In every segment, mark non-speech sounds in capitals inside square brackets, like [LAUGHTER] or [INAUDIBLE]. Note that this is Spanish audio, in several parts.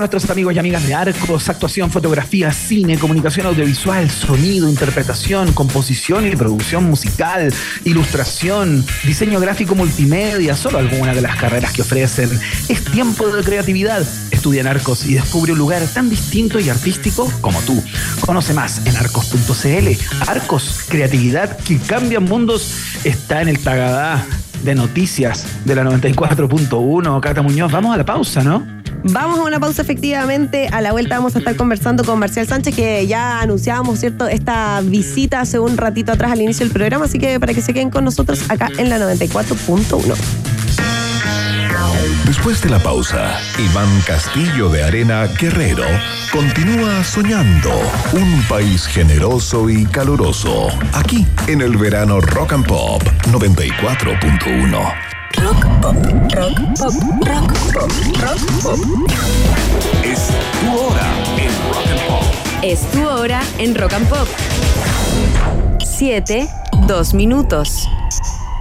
nuestros amigos y amigas de Arcos, actuación, fotografía, cine, comunicación audiovisual, sonido, interpretación, composición y producción musical, ilustración, diseño gráfico multimedia, solo algunas de las carreras que ofrecen. Es tiempo de creatividad. Estudia en Arcos y descubre un lugar tan distinto y artístico como tú. Conoce más en arcos.cl. Arcos, creatividad que cambia mundos, está en el Tagadá de noticias de la 94.1. Cata Muñoz, vamos a la pausa, ¿no? Vamos a una pausa efectivamente. A la vuelta vamos a estar conversando con Marcial Sánchez, que ya anunciábamos, ¿cierto?, esta visita hace un ratito atrás al inicio del programa, así que para que se queden con nosotros acá en la 94.1. Después de la pausa, Iván Castillo de Arena Guerrero continúa soñando un país generoso y caluroso, aquí en el verano Rock and Pop 94.1. Rock pop, rock pop, rock pop, rock pop. Es tu hora en rock and pop. Es tu hora en rock and pop. Siete, dos minutos.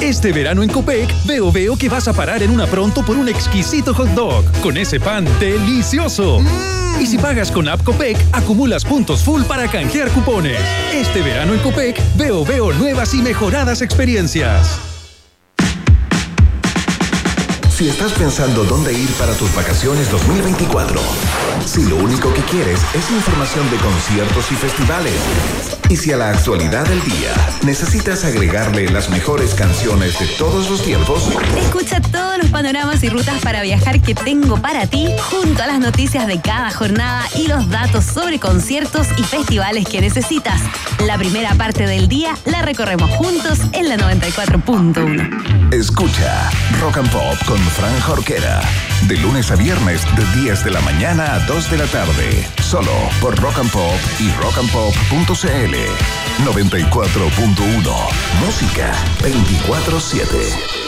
Este verano en Copec, veo veo que vas a parar en una pronto por un exquisito hot dog con ese pan delicioso. Y si pagas con App Copec, acumulas puntos full para canjear cupones. Este verano en Copec, veo veo nuevas y mejoradas experiencias. Si estás pensando dónde ir para tus vacaciones 2024, si lo único que quieres es información de conciertos y festivales, y si a la actualidad del día necesitas agregarle las mejores canciones de todos los tiempos, escucha todos los panoramas y rutas para viajar que tengo para ti, junto a las noticias de cada jornada y los datos sobre conciertos y festivales que necesitas. La primera parte del día la recorremos juntos en la 94.1. Escucha Rock and Pop con Fran Jorquera. De lunes a viernes de 10 de la mañana a 2 de la tarde. Solo por Rock and Pop y rockandpop.cl. 94.1. Música 24-7.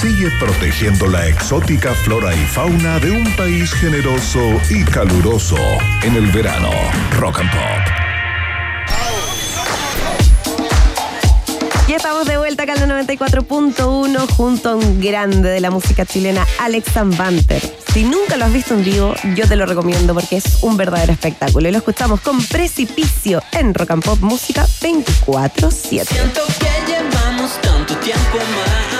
sigue protegiendo la exótica flora y fauna de un país generoso y caluroso en el verano. Rock and Pop. Y estamos de vuelta acá en 94.1 junto a un grande de la música chilena, Alex Banter. Si nunca lo has visto en vivo, yo te lo recomiendo porque es un verdadero espectáculo. Y lo escuchamos con Precipicio en Rock and Pop Música 24-7. Siento que llevamos tanto tiempo más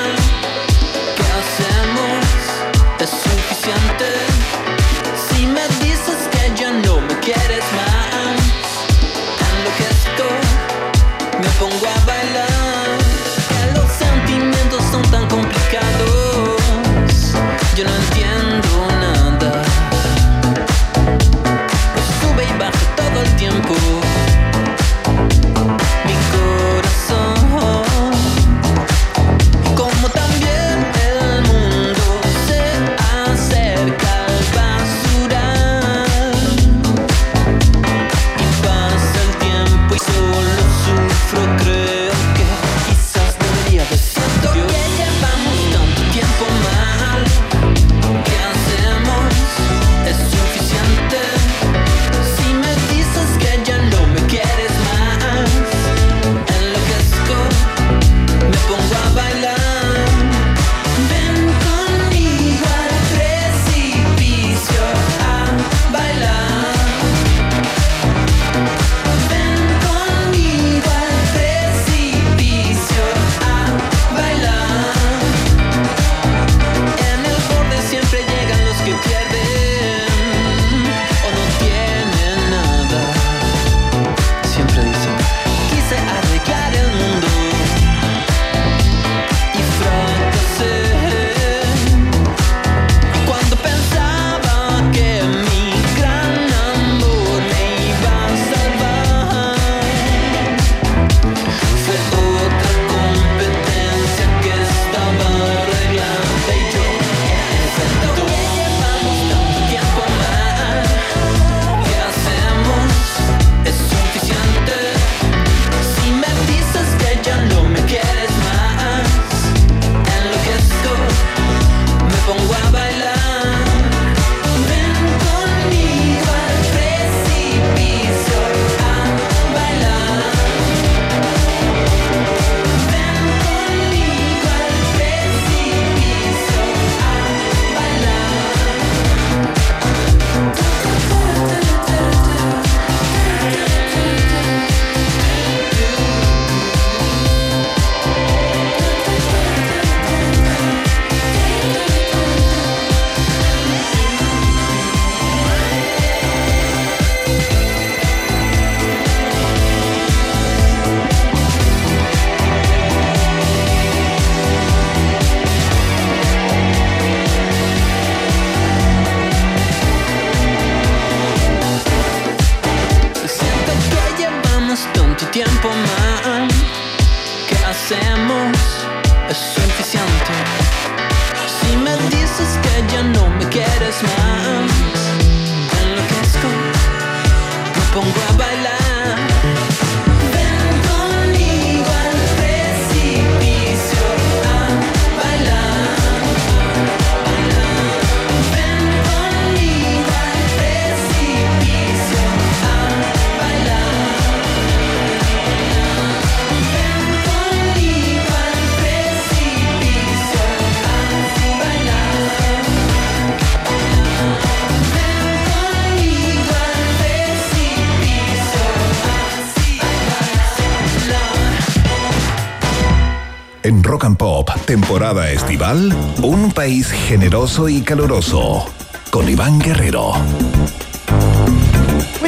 estival, un país generoso y caluroso. Con Iván Guerrero.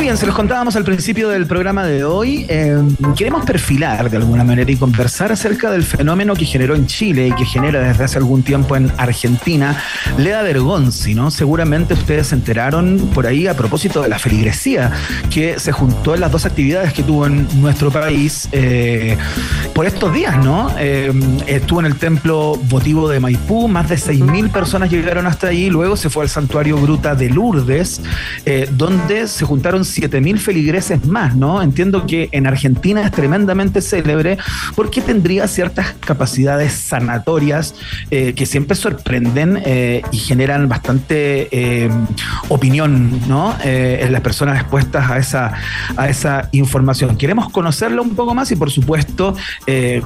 Bien, se los contábamos al principio del programa de hoy. Eh, queremos perfilar de alguna manera y conversar acerca del fenómeno que generó en Chile y que genera desde hace algún tiempo en Argentina, Leda Vergonzi, ¿no? Seguramente ustedes se enteraron por ahí a propósito de la feligresía que se juntó en las dos actividades que tuvo en nuestro país eh, por estos días, ¿no? Eh, estuvo en el templo votivo de Maipú, más de 6.000 personas llegaron hasta allí, luego se fue al santuario Gruta de Lourdes, donde se juntaron 7.000 feligreses más, ¿no? Entiendo que en Argentina es tremendamente célebre porque tendría ciertas capacidades sanatorias eh, que siempre sorprenden eh, y generan bastante eh, opinión, ¿no? en las personas expuestas a esa, a esa información. Queremos conocerlo un poco más y, por supuesto,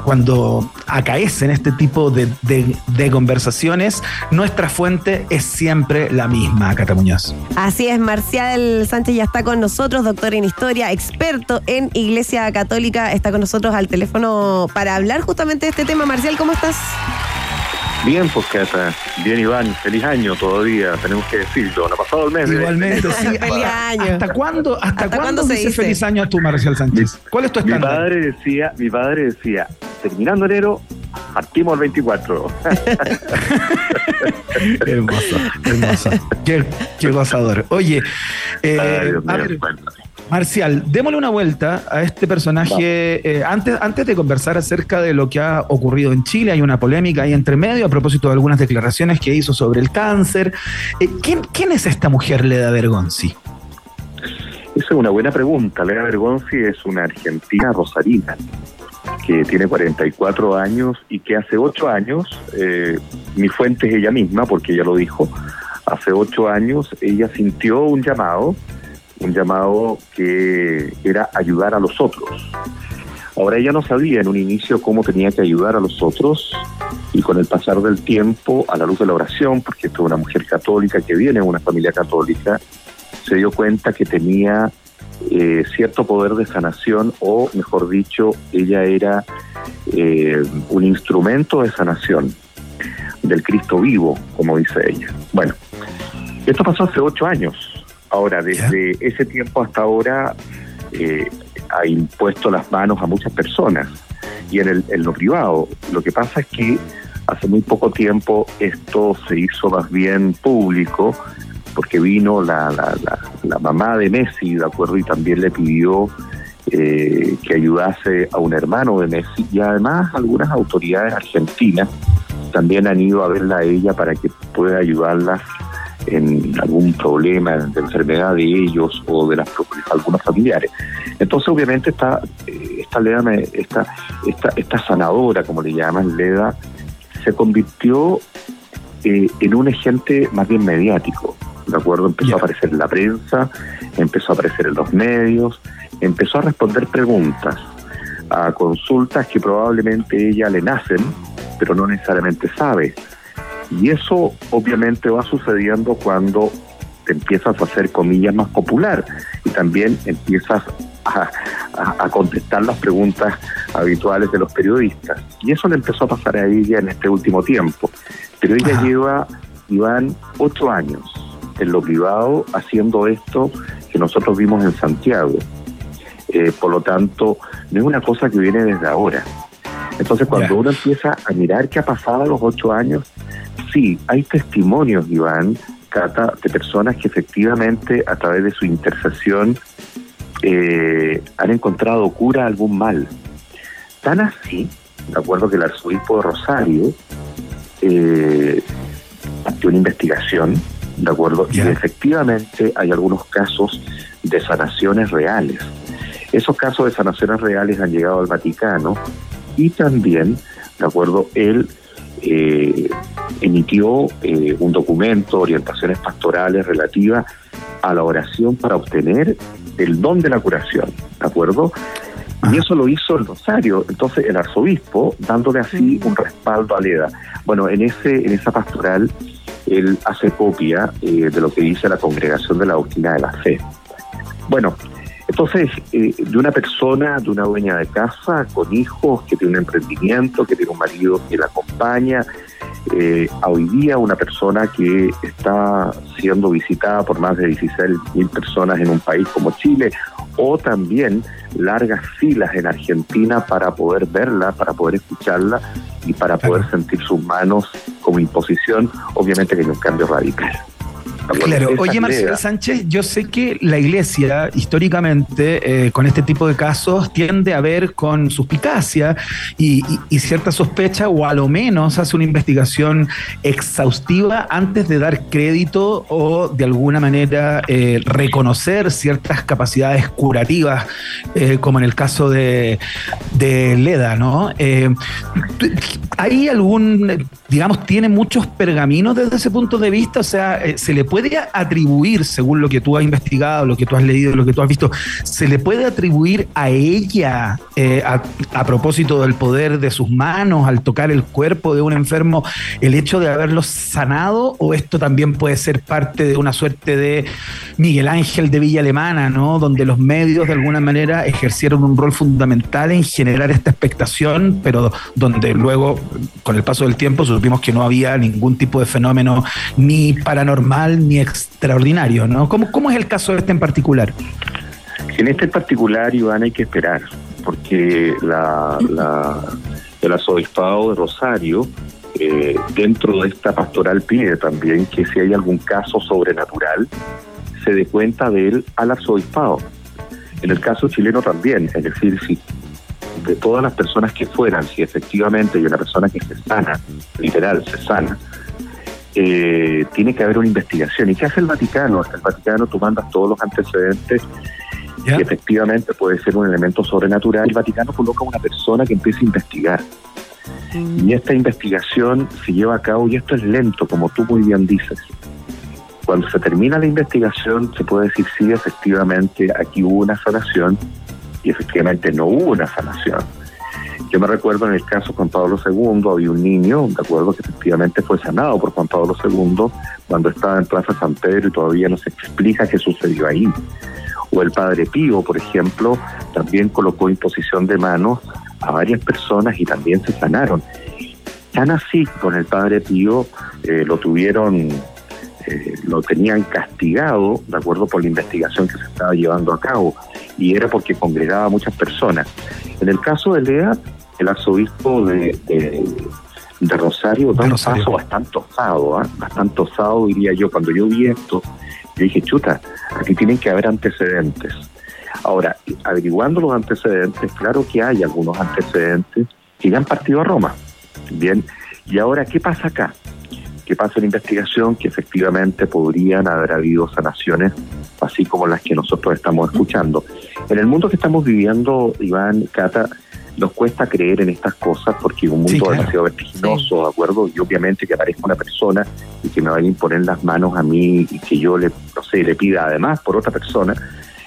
cuando acaecen este tipo de, de, conversaciones, nuestra fuente es siempre la misma, Cata Muñoz. Así es, Marcial Sánchez ya está con nosotros, doctor en historia, experto en Iglesia Católica, está con nosotros al teléfono para hablar justamente de este tema. Marcial, ¿cómo estás? Bien, pues Cata. Bien, Iván. Feliz año todavía, tenemos que decirlo. No ha pasado el mes. Igualmente, [LAUGHS] sí. [LAUGHS] feliz año. ¿Hasta cuándo, hasta, cuándo, se dice feliz año a tú, Marcial Sánchez? ¿Cuál es tu estándar? Mi padre decía, mi padre decía, terminando enero, partimos el 24. hermoso, hermoso. Qué, qué gozador. Oye, eh, Marcial, démosle una vuelta a este personaje. Eh, antes, antes de conversar acerca de lo que ha ocurrido en Chile, hay una polémica ahí entre medio a propósito de algunas declaraciones que hizo sobre el cáncer. Eh, ¿quién, es esta mujer, Leda Vergonzi? Esa es una buena pregunta. Leda Vergonzi es una argentina rosarina que tiene 44 años y que hace 8 años, eh, mi fuente es ella misma, porque ella lo dijo, hace 8 años ella sintió un llamado, un llamado que era ayudar a los otros. Ahora ella no sabía en un inicio cómo tenía que ayudar a los otros y con el pasar del tiempo, a la luz de la oración, porque es una mujer católica que viene de una familia católica, se dio cuenta que tenía eh, cierto poder de sanación o, mejor dicho, ella era eh, un instrumento de sanación del Cristo vivo, como dice ella. Bueno, esto pasó hace ocho años. Ahora, desde ese tiempo hasta ahora, eh, ha impuesto las manos a muchas personas y en, el, en lo privado. Lo que pasa es que hace muy poco tiempo esto se hizo más bien público porque vino la, la, la, mamá de Messi, ¿de acuerdo? Y también le pidió eh, que ayudase a un hermano de Messi y además algunas autoridades argentinas también han ido a verla a ella para que pueda ayudarlas en algún problema de enfermedad de ellos o de las algunos familiares. Entonces, obviamente, esta, esta Leda, esta, esta, esta sanadora, como le llaman, Leda, se convirtió eh, en un agente más bien mediático. ¿De acuerdo? Empezó a aparecer en la prensa, empezó a aparecer en los medios, empezó a responder preguntas a consultas que probablemente ella le nacen, pero no necesariamente sabe. Y eso obviamente va sucediendo cuando te empiezas a hacer comillas más popular y también empiezas a, contestar las preguntas habituales de los periodistas. Y eso le empezó a pasar a ella en este último tiempo. Pero ella lleva, Iván, ocho años en lo privado haciendo esto que nosotros vimos en Santiago. Eh, por lo tanto, no es una cosa que viene desde ahora. Entonces, cuando uno empieza a mirar qué ha pasado a los ocho años, sí, hay testimonios, Iván, Cata, de personas que efectivamente a través de su intercesión eh, han encontrado cura a algún mal. Tan así, de acuerdo que el arzobispo de Rosario eh, una investigación ¿de acuerdo? Y efectivamente hay algunos casos de sanaciones reales. Esos casos de sanaciones reales han llegado al Vaticano y también, ¿de acuerdo? Él eh, emitió eh, un documento, orientaciones pastorales relativas a la oración para obtener el don de la curación, ¿de acuerdo? Y eso lo hizo el Rosario, entonces el arzobispo, dándole así un respaldo a Leda. Bueno, en ese en esa pastoral él hace copia eh, de lo que dice la Congregación de la Doctrina de la Fe. Bueno, Entonces, eh, de una persona, de una dueña de casa, con hijos, que tiene un emprendimiento, que tiene un marido que la acompaña, eh, a hoy día una persona que está siendo visitada por más de 16 mil personas en un país como Chile, o también largas filas en Argentina para poder verla, para poder escucharla y para poder sentir sus manos como imposición, obviamente que hay un cambio radical. Claro, oye Marcelo Sánchez, yo sé que la iglesia históricamente eh, con este tipo de casos tiende a ver con suspicacia y, cierta sospecha o a lo menos hace una investigación exhaustiva antes de dar crédito o de alguna manera eh, reconocer ciertas capacidades curativas, eh, como en el caso de, de Leda, ¿no? ¿Hay algún, digamos, tiene muchos pergaminos desde ese punto de vista? O sea, se le puede atribuir, según lo que tú has investigado, lo que tú has leído, lo que tú has visto, se le puede atribuir a ella, eh, a, propósito del poder de sus manos, al tocar el cuerpo de un enfermo, el hecho de haberlo sanado, o esto también puede ser parte de una suerte de Miguel Ángel de Villa Alemana, ¿no? Donde los medios de alguna manera ejercieron un rol fundamental en generar esta expectación, pero donde luego, con el paso del tiempo, supimos que no había ningún tipo de fenómeno ni paranormal ni extraordinario, ¿no? ¿Cómo, ¿Cómo es el caso de este en particular? En este en particular, Iván, hay que esperar, porque la, el arzobispado de Rosario, eh, dentro de esta pastoral, pide también que si hay algún caso sobrenatural, se dé cuenta de él al arzobispado. En el caso chileno también, es decir, si de todas las personas que fueran, si efectivamente hay una persona que se sana, literal, se sana, eh, tiene que haber una investigación. ¿Y qué hace el Vaticano? El Vaticano tú mandas todos los antecedentes y efectivamente puede ser un elemento sobrenatural. El Vaticano coloca una persona que empieza a investigar. Mm. Y esta investigación se lleva a cabo, y esto es lento, como tú muy bien dices. Cuando se termina la investigación, se puede decir, sí, efectivamente, aquí hubo una sanación, y efectivamente no hubo una sanación yo me recuerdo en el caso Juan Pablo II, había un niño, de acuerdo, que efectivamente fue sanado por Juan Pablo II cuando estaba en Plaza San Pedro y todavía no se explica qué sucedió ahí. O el Padre Pío, por ejemplo, también colocó imposición de manos a varias personas y también se sanaron. Tan así con el Padre Pío eh, lo tuvieron eh, lo tenían castigado, de acuerdo por la investigación que se estaba llevando a cabo, y era porque congregaba a muchas personas. En el caso de Lea, el arzobispo de, de, Rosario da un paso bastante osado, ¿ah? bastante osado diría yo. Cuando yo vi esto, yo dije, chuta, aquí tienen que haber antecedentes. Ahora, averiguando los antecedentes, claro que hay algunos antecedentes que ya han partido a Roma. Bien, y ahora, ¿qué pasa acá? ¿Qué pasa en la investigación? Que efectivamente podrían haber habido sanaciones, así como las que nosotros estamos escuchando. En el mundo que estamos viviendo, Iván, Cata, nos cuesta creer en estas cosas porque es un mundo demasiado vertiginoso, ¿de acuerdo? Y obviamente que aparezca una persona y que me vaya a imponer las manos a mí y que yo le, no sé, le pida además por otra persona,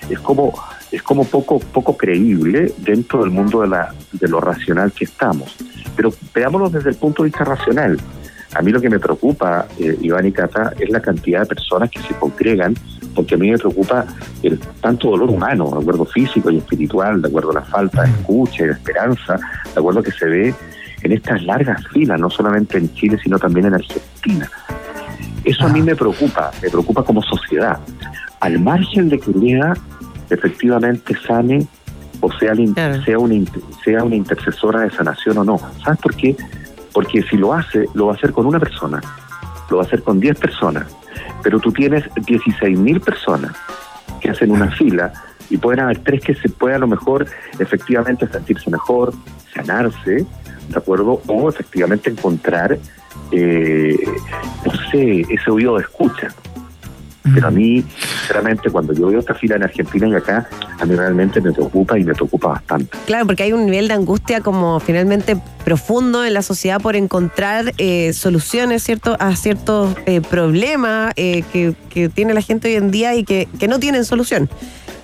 es como es como poco poco creíble dentro del mundo de la de lo racional que estamos. Pero veámoslo desde el punto de vista racional. A mí lo que me preocupa, eh, Iván y Cata, es la cantidad de personas que se congregan, porque a mí me preocupa el tanto dolor humano, de acuerdo físico y espiritual, de acuerdo a la falta de escucha y de esperanza, de acuerdo que se ve en estas largas filas, no solamente en Chile, sino también en Argentina. Eso a mí me preocupa, me preocupa como sociedad. Al margen de que Lea efectivamente sane o sea, sea, una, sea una intercesora de sanación o no. ¿Sabes por qué? Porque si lo hace, lo va a hacer con una persona, lo va a hacer con 10 personas, pero tú tienes 16 mil personas que hacen una fila y pueden haber tres que se puedan a lo mejor efectivamente sentirse mejor, sanarse, ¿de acuerdo? O efectivamente encontrar, eh, no sé, ese oído de escucha. Pero a mí, sinceramente, cuando yo veo esta fila en Argentina y acá, a mí realmente me preocupa y me preocupa bastante. Claro, porque hay un nivel de angustia como finalmente profundo en la sociedad por encontrar eh, soluciones ¿cierto? a ciertos eh, problemas eh, que, que, tiene la gente hoy en día y que, que no tienen solución.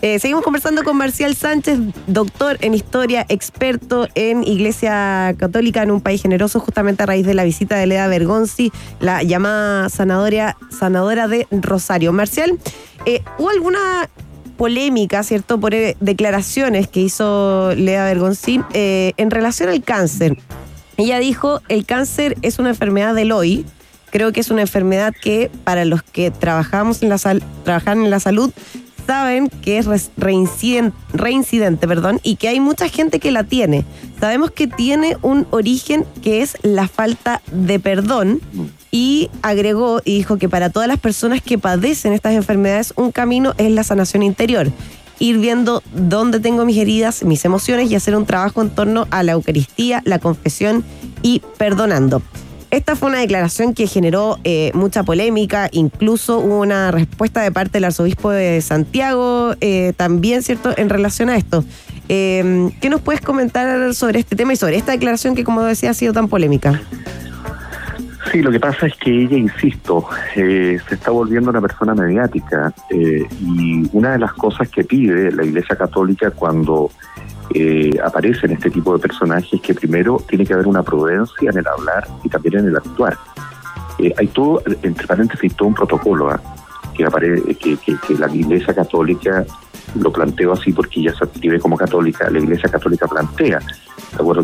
Eh, seguimos conversando con Marcial Sánchez, doctor en historia, experto en Iglesia Católica en un país generoso, justamente a raíz de la visita de Leda Bergonzi, la llamada sanadora, sanadora de Rosario. Marcial, ¿hubo alguna polémica, ¿cierto?, por eh, declaraciones que hizo Lea Bergoncín eh, en relación al cáncer. Ella dijo, el cáncer es una enfermedad del hoy. Creo que es una enfermedad que para los que trabajamos en la sal trabajan en la salud saben que es reincidente perdón, y que hay mucha gente que la tiene. Sabemos que tiene un origen que es la falta de perdón y agregó y dijo que para todas las personas que padecen estas enfermedades un camino es la sanación interior. Ir viendo dónde tengo mis heridas, mis emociones y hacer un trabajo en torno a la Eucaristía, la confesión y perdonando. Esta fue una declaración que generó eh, mucha polémica, incluso hubo una respuesta de parte del arzobispo de Santiago, eh, también, ¿cierto?, en relación a esto. Eh, ¿Qué nos puedes comentar sobre este tema y sobre esta declaración que, como decía, ha sido tan polémica? Sí, lo que pasa es que ella, insisto, eh, se está volviendo una persona mediática eh, y una de las cosas que pide la Iglesia Católica cuando eh, aparecen este tipo de personajes es que primero tiene que haber una prudencia en el hablar y también en el actuar. Eh, hay todo, entre paréntesis, todo un protocolo ¿ah? que, apare- que, la Iglesia Católica lo planteo así porque ella se escribe como católica, la Iglesia Católica plantea,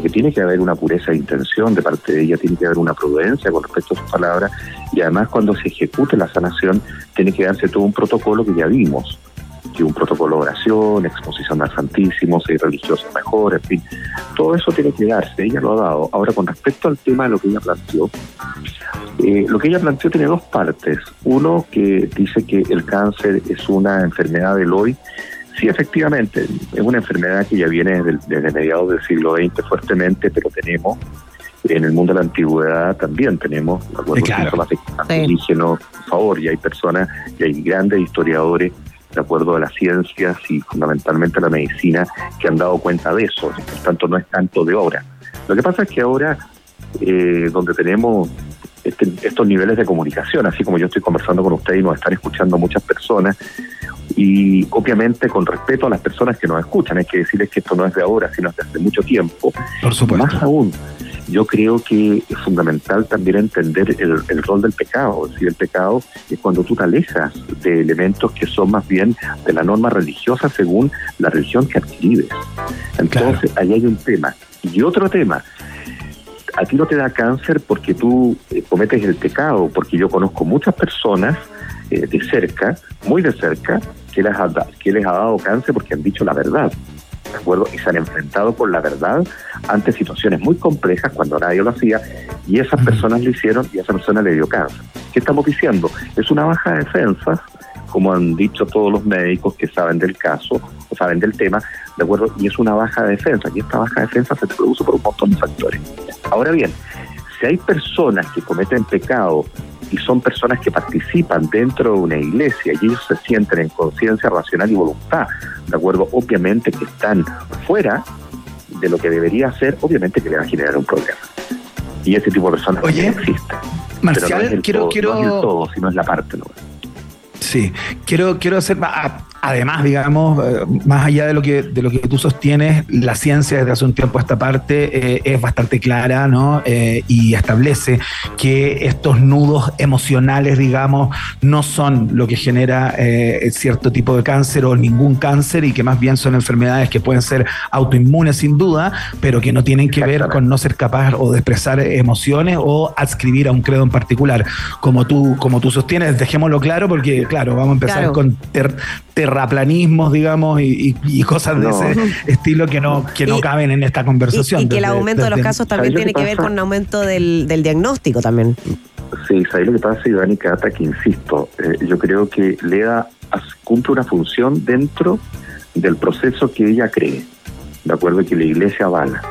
que tiene que haber una pureza de intención de parte de ella, tiene que haber una prudencia con respecto a sus palabras y además cuando se ejecute la sanación tiene que darse todo un protocolo que ya vimos, que un protocolo de oración, exposición al Santísimo, ser religioso mejor, en fin, todo eso tiene que darse, ella lo ha dado. Ahora, con respecto al tema de lo que ella planteó, eh, lo que ella planteó tiene dos partes. Uno que dice que el cáncer es una enfermedad del hoy. Sí, efectivamente, es una enfermedad que ya viene desde, desde mediados del siglo XX fuertemente, pero tenemos en el mundo de la antigüedad también tenemos acuerdo, Sí, claro. síntomas de cancerígenos, por favor, y hay personas, y hay grandes historiadores de acuerdo a las ciencias y fundamentalmente a la medicina que han dado cuenta de eso, por tanto no es tanto de ahora. Lo que pasa es que ahora, eh, donde tenemos este- estos niveles de comunicación, así como yo estoy conversando con usted y nos están escuchando muchas personas, y obviamente con respeto a las personas que nos escuchan, hay que decirles que esto no es de ahora, sino de hace mucho tiempo. Por supuesto. Más aún, yo creo que es fundamental también entender el, el rol del pecado. Es decir, el pecado es cuando tú te alejas de elementos que son más bien de la norma religiosa según la religión que adquirides. Entonces, ahí hay un tema. Y otro tema, a ti no te da cáncer porque tú eh, cometes el pecado, porque yo conozco muchas personas eh, de cerca, muy de cerca, que les, ha, que les ha dado cáncer porque han dicho la verdad. ¿De acuerdo? Y se han enfrentado con la verdad ante situaciones muy complejas cuando nadie lo hacía y esas personas lo hicieron y a esa persona le dio cáncer. ¿Qué estamos diciendo? Es una baja de defensas, como han dicho todos los médicos que saben del caso o saben del tema, ¿de acuerdo? Y es una baja de defensa y esta baja de defensa se produce por un montón de factores. Ahora bien, si hay personas que cometen pecado y son personas que participan dentro de una iglesia y ellos se sienten en conciencia racional y voluntad, ¿de acuerdo? Obviamente que están fuera de lo que debería ser, obviamente que le va a generar un problema. Y ese tipo de personas Oye, también existe. Marcial, Pero no es el quiero- todo, quiero- no es el todo, sino es la parte. ¿no? Sí, quiero, quiero hacer, a- además, digamos, eh, más allá de lo que de lo que tú sostienes, la ciencia desde hace un tiempo a esta parte eh, es bastante clara, ¿no? Eh, y establece que estos nudos emocionales, digamos, no son lo que genera eh, cierto tipo de cáncer o ningún cáncer y que más bien son enfermedades que pueden ser autoinmunes sin duda, pero que no tienen que ver con no ser capaz o de expresar emociones o adscribir a un credo en particular. Como tú, como tú sostienes, dejémoslo claro porque, claro, vamos a empezar Claro. con ter- terraplanismos, digamos, y, y- y cosas de No. ese estilo que no, que no Y- caben en esta conversación. y que el desde- aumento de los casos también ¿Sabes lo tiene que que ver con un aumento del, del diagnóstico también. Sí, ¿sabes lo que pasa, Iván y Cata? Que insisto, eh, yo creo que Leda cumple una función dentro del proceso que ella cree, ¿de acuerdo? Que la iglesia avala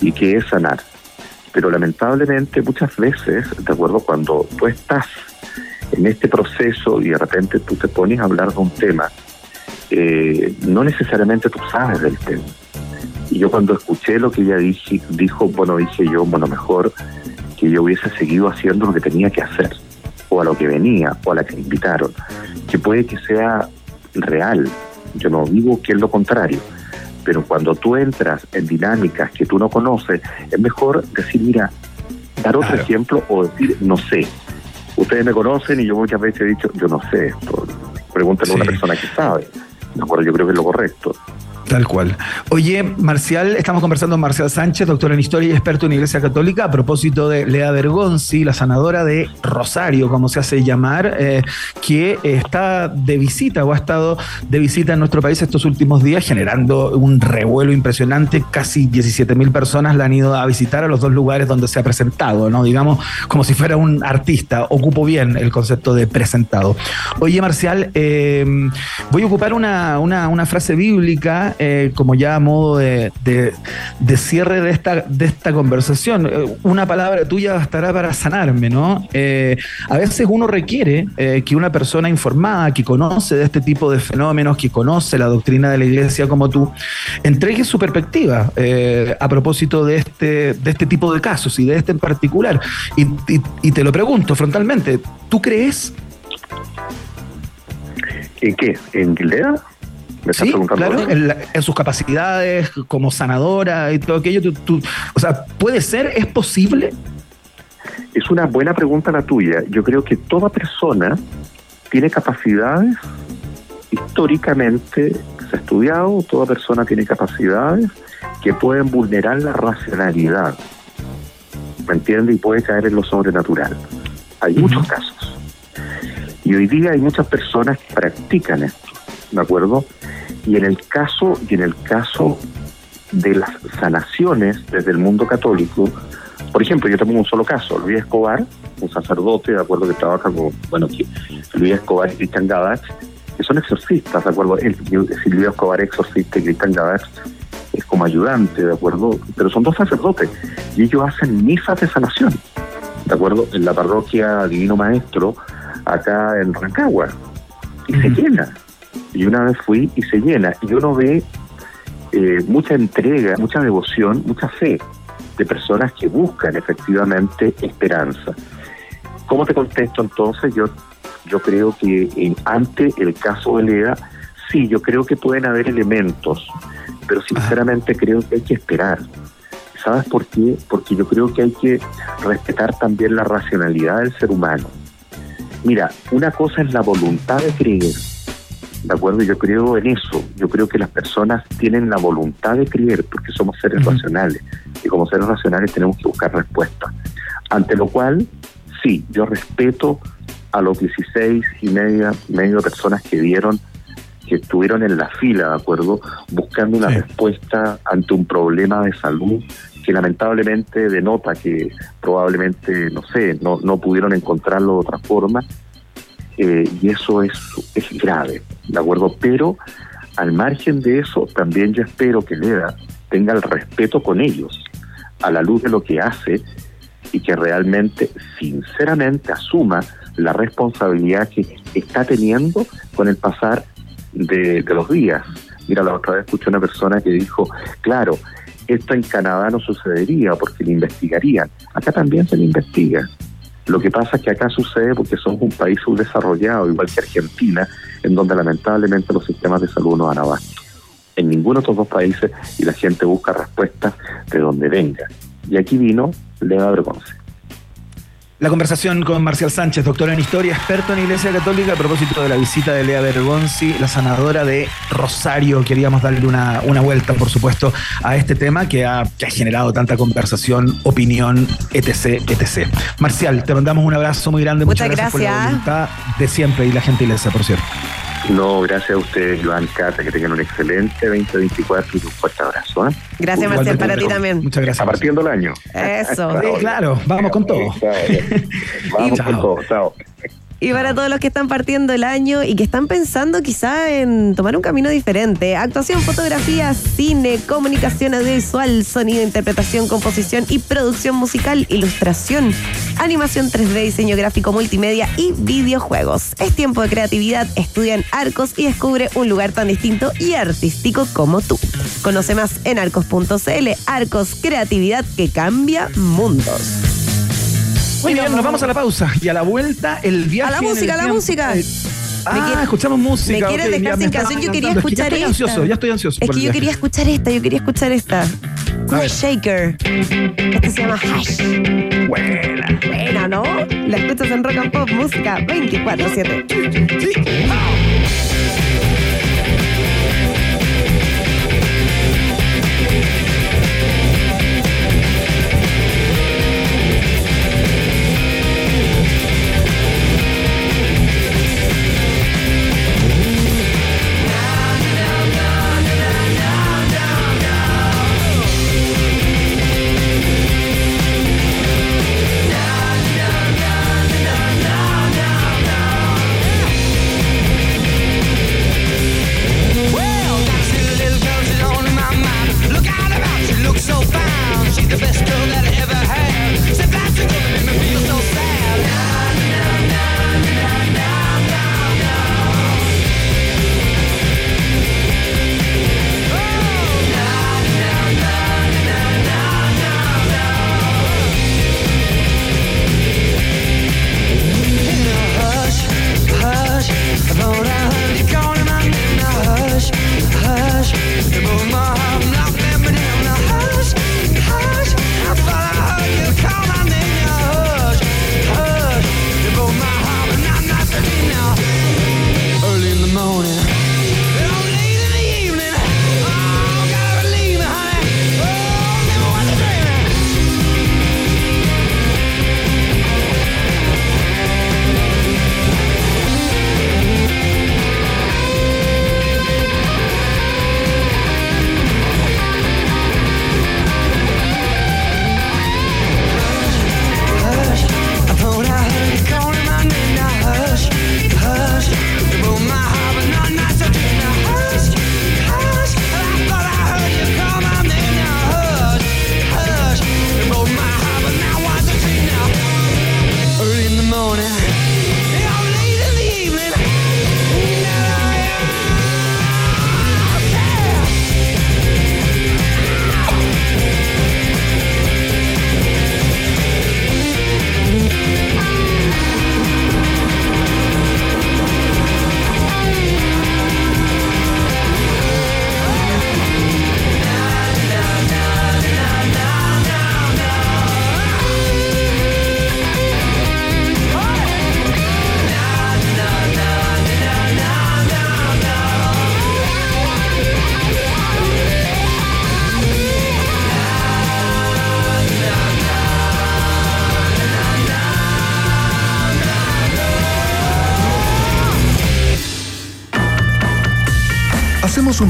y que es sanar. Pero lamentablemente muchas veces, ¿de acuerdo? Cuando tú estás en este proceso y de repente tú te pones a hablar de un tema, eh, no necesariamente tú sabes del tema. Y yo cuando escuché lo que ella dije, dijo, bueno, dije yo, bueno, mejor que yo hubiese seguido haciendo lo que tenía que hacer, o a lo que venía, o a la que me invitaron, que puede que sea real, yo no digo que es lo contrario, pero cuando tú entras en dinámicas que tú no conoces, es mejor decir, mira, dar otro Claro. ejemplo o decir, no sé. Ustedes me conocen y yo muchas veces he dicho, yo no sé esto. Pregúntale a una persona que sabe. Yo creo que es lo correcto. Tal cual. Oye, Marcial, estamos conversando con Marcial Sánchez, doctor en historia y experto en Iglesia Católica, a propósito de Lea Bergonzi, la sanadora de Rosario, como se hace llamar, eh, que está de visita o ha estado de visita en nuestro país estos últimos días, generando un revuelo impresionante. Casi 17 mil personas la han ido a visitar a los dos lugares donde se ha presentado, ¿no? Digamos, como si fuera un artista. Ocupo bien el concepto de presentado. Oye, Marcial, eh, voy a ocupar una, una, una frase bíblica eh, como ya a modo de, de, cierre de esta, de esta conversación. Eh, una palabra tuya bastará para sanarme, ¿no? Eh, a veces uno requiere que una persona informada, que conoce de este tipo de fenómenos, que conoce la doctrina de la iglesia como tú, entregue su perspectiva a propósito de este, de este tipo de casos y de este en particular. Y, te lo pregunto frontalmente, ¿tú crees? ¿En qué? ¿En Gildea? Sí, claro, en, sus capacidades como sanadora y todo aquello. o sea, ¿puede ser? ¿Es posible? Es una buena pregunta la tuya. Yo creo que toda persona tiene capacidades históricamente se ha estudiado, toda persona tiene capacidades que pueden vulnerar la racionalidad. ¿Me entiendes? Y puede caer en lo sobrenatural. Hay muchos casos. Y hoy día hay muchas personas que practican esto, ¿de acuerdo? Y en el caso, y en el caso de las sanaciones desde el mundo católico, por ejemplo, yo tengo un solo caso, Luis Escobar, un sacerdote, de acuerdo, que trabaja con, bueno, Luis Escobar y Cristian Gadach, que son exorcistas, de acuerdo, el, Luis Escobar es exorcista y Cristian Gadach es como ayudante, de acuerdo, pero son dos sacerdotes y ellos hacen misas de sanación, de acuerdo, en la parroquia Divino Maestro, acá en Rancagua, y se llena y una vez fui y se llena. Y uno ve eh, mucha entrega, mucha devoción, mucha fe de personas que buscan efectivamente esperanza. ¿Cómo te contesto entonces? Yo, yo creo que ante el caso de Lea, sí, yo creo que pueden haber elementos, pero sinceramente creo que hay que esperar. ¿Sabes por qué? Porque yo creo que hay que respetar también la racionalidad del ser humano. Mira, una cosa es la voluntad de creer ¿de acuerdo? Yo creo en eso, yo creo que las personas tienen la voluntad de creer porque somos seres racionales y como seres racionales tenemos que buscar respuestas. Ante lo cual, sí, yo respeto a los 16 y media, medio personas que dieron, que estuvieron en la fila, ¿de acuerdo? Buscando una respuesta ante un problema de salud que lamentablemente denota que probablemente, no sé, no, no pudieron encontrarlo de otra forma eh, y eso es, es grave, ¿de acuerdo? Pero al margen de eso, también yo espero que Leda tenga el respeto con ellos, a la luz de lo que hace, y que realmente, sinceramente, asuma la responsabilidad que está teniendo con el pasar de, de los días. Mira, la otra vez escuché una persona que dijo, claro, esto en Canadá no sucedería porque le investigarían. Acá también se le investiga. Lo que pasa es que acá sucede porque somos un país subdesarrollado, igual que Argentina, en donde lamentablemente los sistemas de salud no van abasto. En ninguno de estos dos países y la gente busca respuestas de donde venga. Y aquí vino Lea Vergonce. La conversación con Marcial Sánchez, doctor en historia, experto en Iglesia Católica, a propósito de la visita de Lea Bergonzi, la sanadora de Rosario. Queríamos darle una, una vuelta, por supuesto, a este tema que ha, que ha, generado tanta conversación, opinión, etc, etc. Marcial, te mandamos un abrazo muy grande. Muchas, gracias, por la voluntad de siempre y la gentileza, por cierto. No, gracias a ustedes, Joan Cata, que tengan un excelente 2024 y un fuerte abrazo. ¿eh? Gracias, Marcel, para ti también. Muchas gracias. Partiendo el año. Eso. sí, claro, vamos con todo. [LAUGHS] Vamos con todo, chao. Y para todos los que están partiendo el año y que están pensando quizá en tomar un camino diferente. Actuación, fotografía, cine, comunicación audiovisual, sonido, interpretación, composición y producción musical, ilustración, animación 3D, diseño gráfico, multimedia y videojuegos. Es tiempo de creatividad, estudia en Arcos y descubre un lugar tan distinto y artístico como tú. Conoce más en arcos.cl. Arcos, creatividad que cambia mundos. Muy bien, nos vamos a la pausa y a la vuelta el viaje. A la música, a la música. Ah, escuchamos música. Me quieres dejar sin canción. Yo quería escuchar esta. ya estoy ansioso, ya estoy ansioso. Es que yo quería escuchar esta, yo quería escuchar esta. Groove Shaker. Este se llama Hash. Buena. Buena, ¿no? La escuchas en Rock and Pop Música 24-7.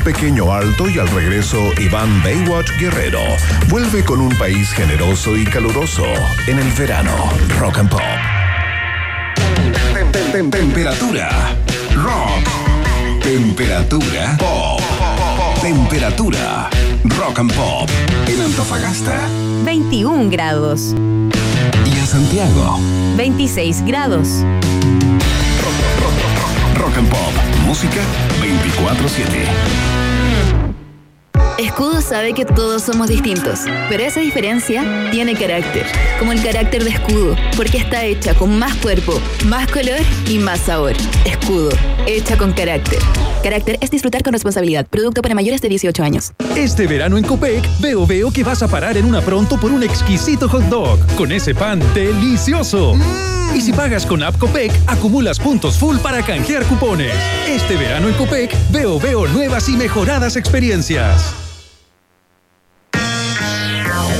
Pequeño alto y al regreso Iván Baywatch Guerrero vuelve con un país generoso y caluroso en el verano. Rock and Pop. Tem- tem- tem- Temperatura. Rock. Temperatura. Pop. Temperatura. Rock and Pop. En Antofagasta 21 grados. y en Santiago. 26 grados. Pop. Música 24-7. Escudo sabe que todos somos distintos, pero esa diferencia tiene carácter, como el carácter de Escudo, porque está hecha con más cuerpo, más color y más sabor. Escudo, hecha con carácter. Carácter es disfrutar con responsabilidad. Producto para mayores de 18 años. Este verano en Copec, veo veo que vas a parar en una pronto por un exquisito hot dog con ese pan delicioso. Y si pagas con App Copec, acumulas puntos full para canjear cupones. Este verano en Copec, veo veo nuevas y mejoradas experiencias.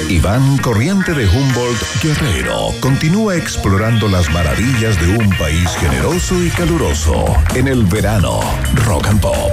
Iván Corriente de Humboldt Guerrero continúa explorando las maravillas de un país generoso y caluroso en el verano Rock and Pop.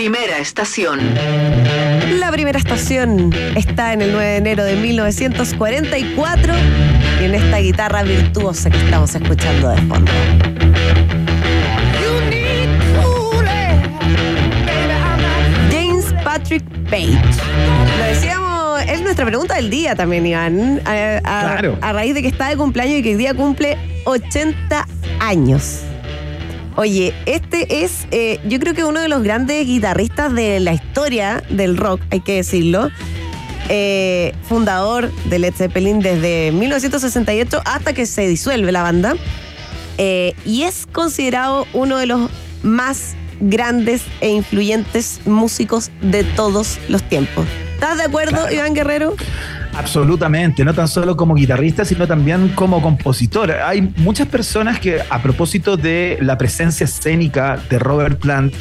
Primera estación. La primera estación está en el 9 de enero de 1944 y en esta guitarra virtuosa que estamos escuchando de fondo. James Patrick Page. Lo decíamos, es nuestra pregunta del día también, Iván. A, a- Claro. a raíz de que está de cumpleaños y que hoy día cumple 80 años. Oye, este es, eh, yo creo que uno de los grandes guitarristas de la historia del rock, hay que decirlo. Eh, fundador de Led Zeppelin desde 1968 hasta que se disuelve la banda. Eh, y es considerado uno de los más grandes e influyentes músicos de todos los tiempos. ¿Estás de acuerdo, Claro. Iván Guerrero? Absolutamente, no tan solo como guitarrista, sino también como compositor. Hay muchas personas que, a propósito de la presencia escénica de Robert Plant,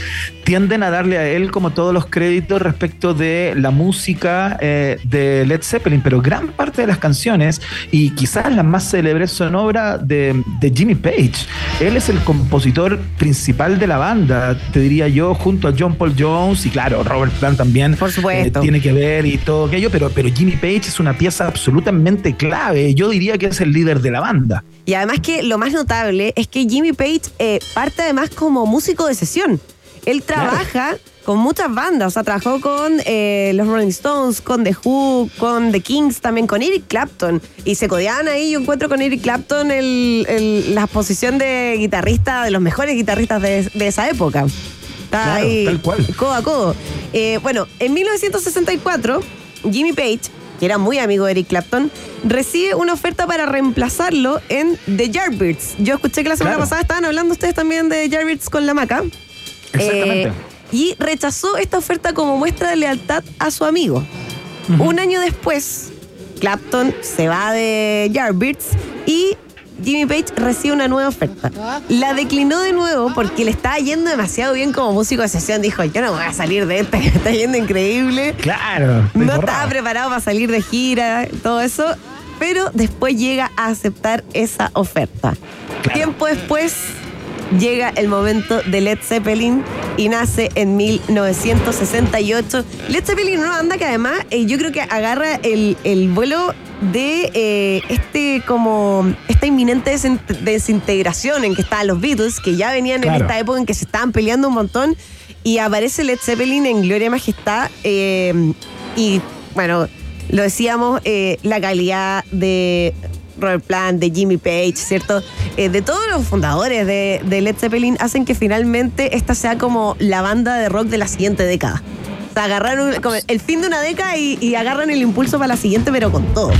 tienden a darle a él como todos los créditos respecto de la música eh, de Led Zeppelin, pero gran parte de las canciones, y quizás las más célebres, son obra de, de Jimmy Page. Él es el compositor principal de la banda, te diría yo, junto a John Paul Jones, y claro, Robert Plant también Por supuesto. eh, tiene que ver y todo aquello, pero, pero Jimmy Page es una pieza absolutamente clave. Yo diría que es el líder de la banda. Y además que lo más notable es que Jimmy Page eh, parte además como músico de sesión. Él trabaja con muchas bandas, o sea, trabajó con eh, los Rolling Stones, con The Who, con The Kings, también con Eric Clapton. Y se codeaban ahí, yo encuentro con Eric Clapton el- el- la posición de guitarrista, de los mejores guitarristas de, de esa época. Está Claro, ahí tal cual. codo a codo. Eh, bueno, en 1964, Jimmy Page, que era muy amigo de Eric Clapton, recibe una oferta para reemplazarlo en The Yardbirds. Yo escuché que la semana Claro. pasada estaban hablando ustedes también de Yardbirds con la maca. Exactamente. Eh, y rechazó esta oferta como muestra de lealtad a su amigo. Un año después, Clapton se va de Yardbirds y Jimmy Page recibe una nueva oferta. La declinó de nuevo porque le estaba yendo demasiado bien como músico de sesión. Dijo, yo no voy a salir de esta, que [LAUGHS] me está yendo increíble. Claro. No borrado. estaba preparado para salir de gira, todo eso. Pero después llega a aceptar esa oferta. Claro. Tiempo después llega el momento de Led Zeppelin y nace en 1968. Led Zeppelin una banda que además eh, yo creo que agarra el, el vuelo de eh, este como esta inminente desintegración en que estaban los Beatles, que ya venían en esta época en que se estaban peleando un montón y aparece Led Zeppelin en Gloria y Majestad eh, y bueno, lo decíamos, eh, la calidad de Robert Plant, de Jimmy Page, ¿cierto? Eh, de todos los fundadores de, Led Zeppelin hacen que finalmente esta sea como la banda de rock de la siguiente década. O sea, agarraron el fin de una década y agarran el impulso para la siguiente, pero con todo.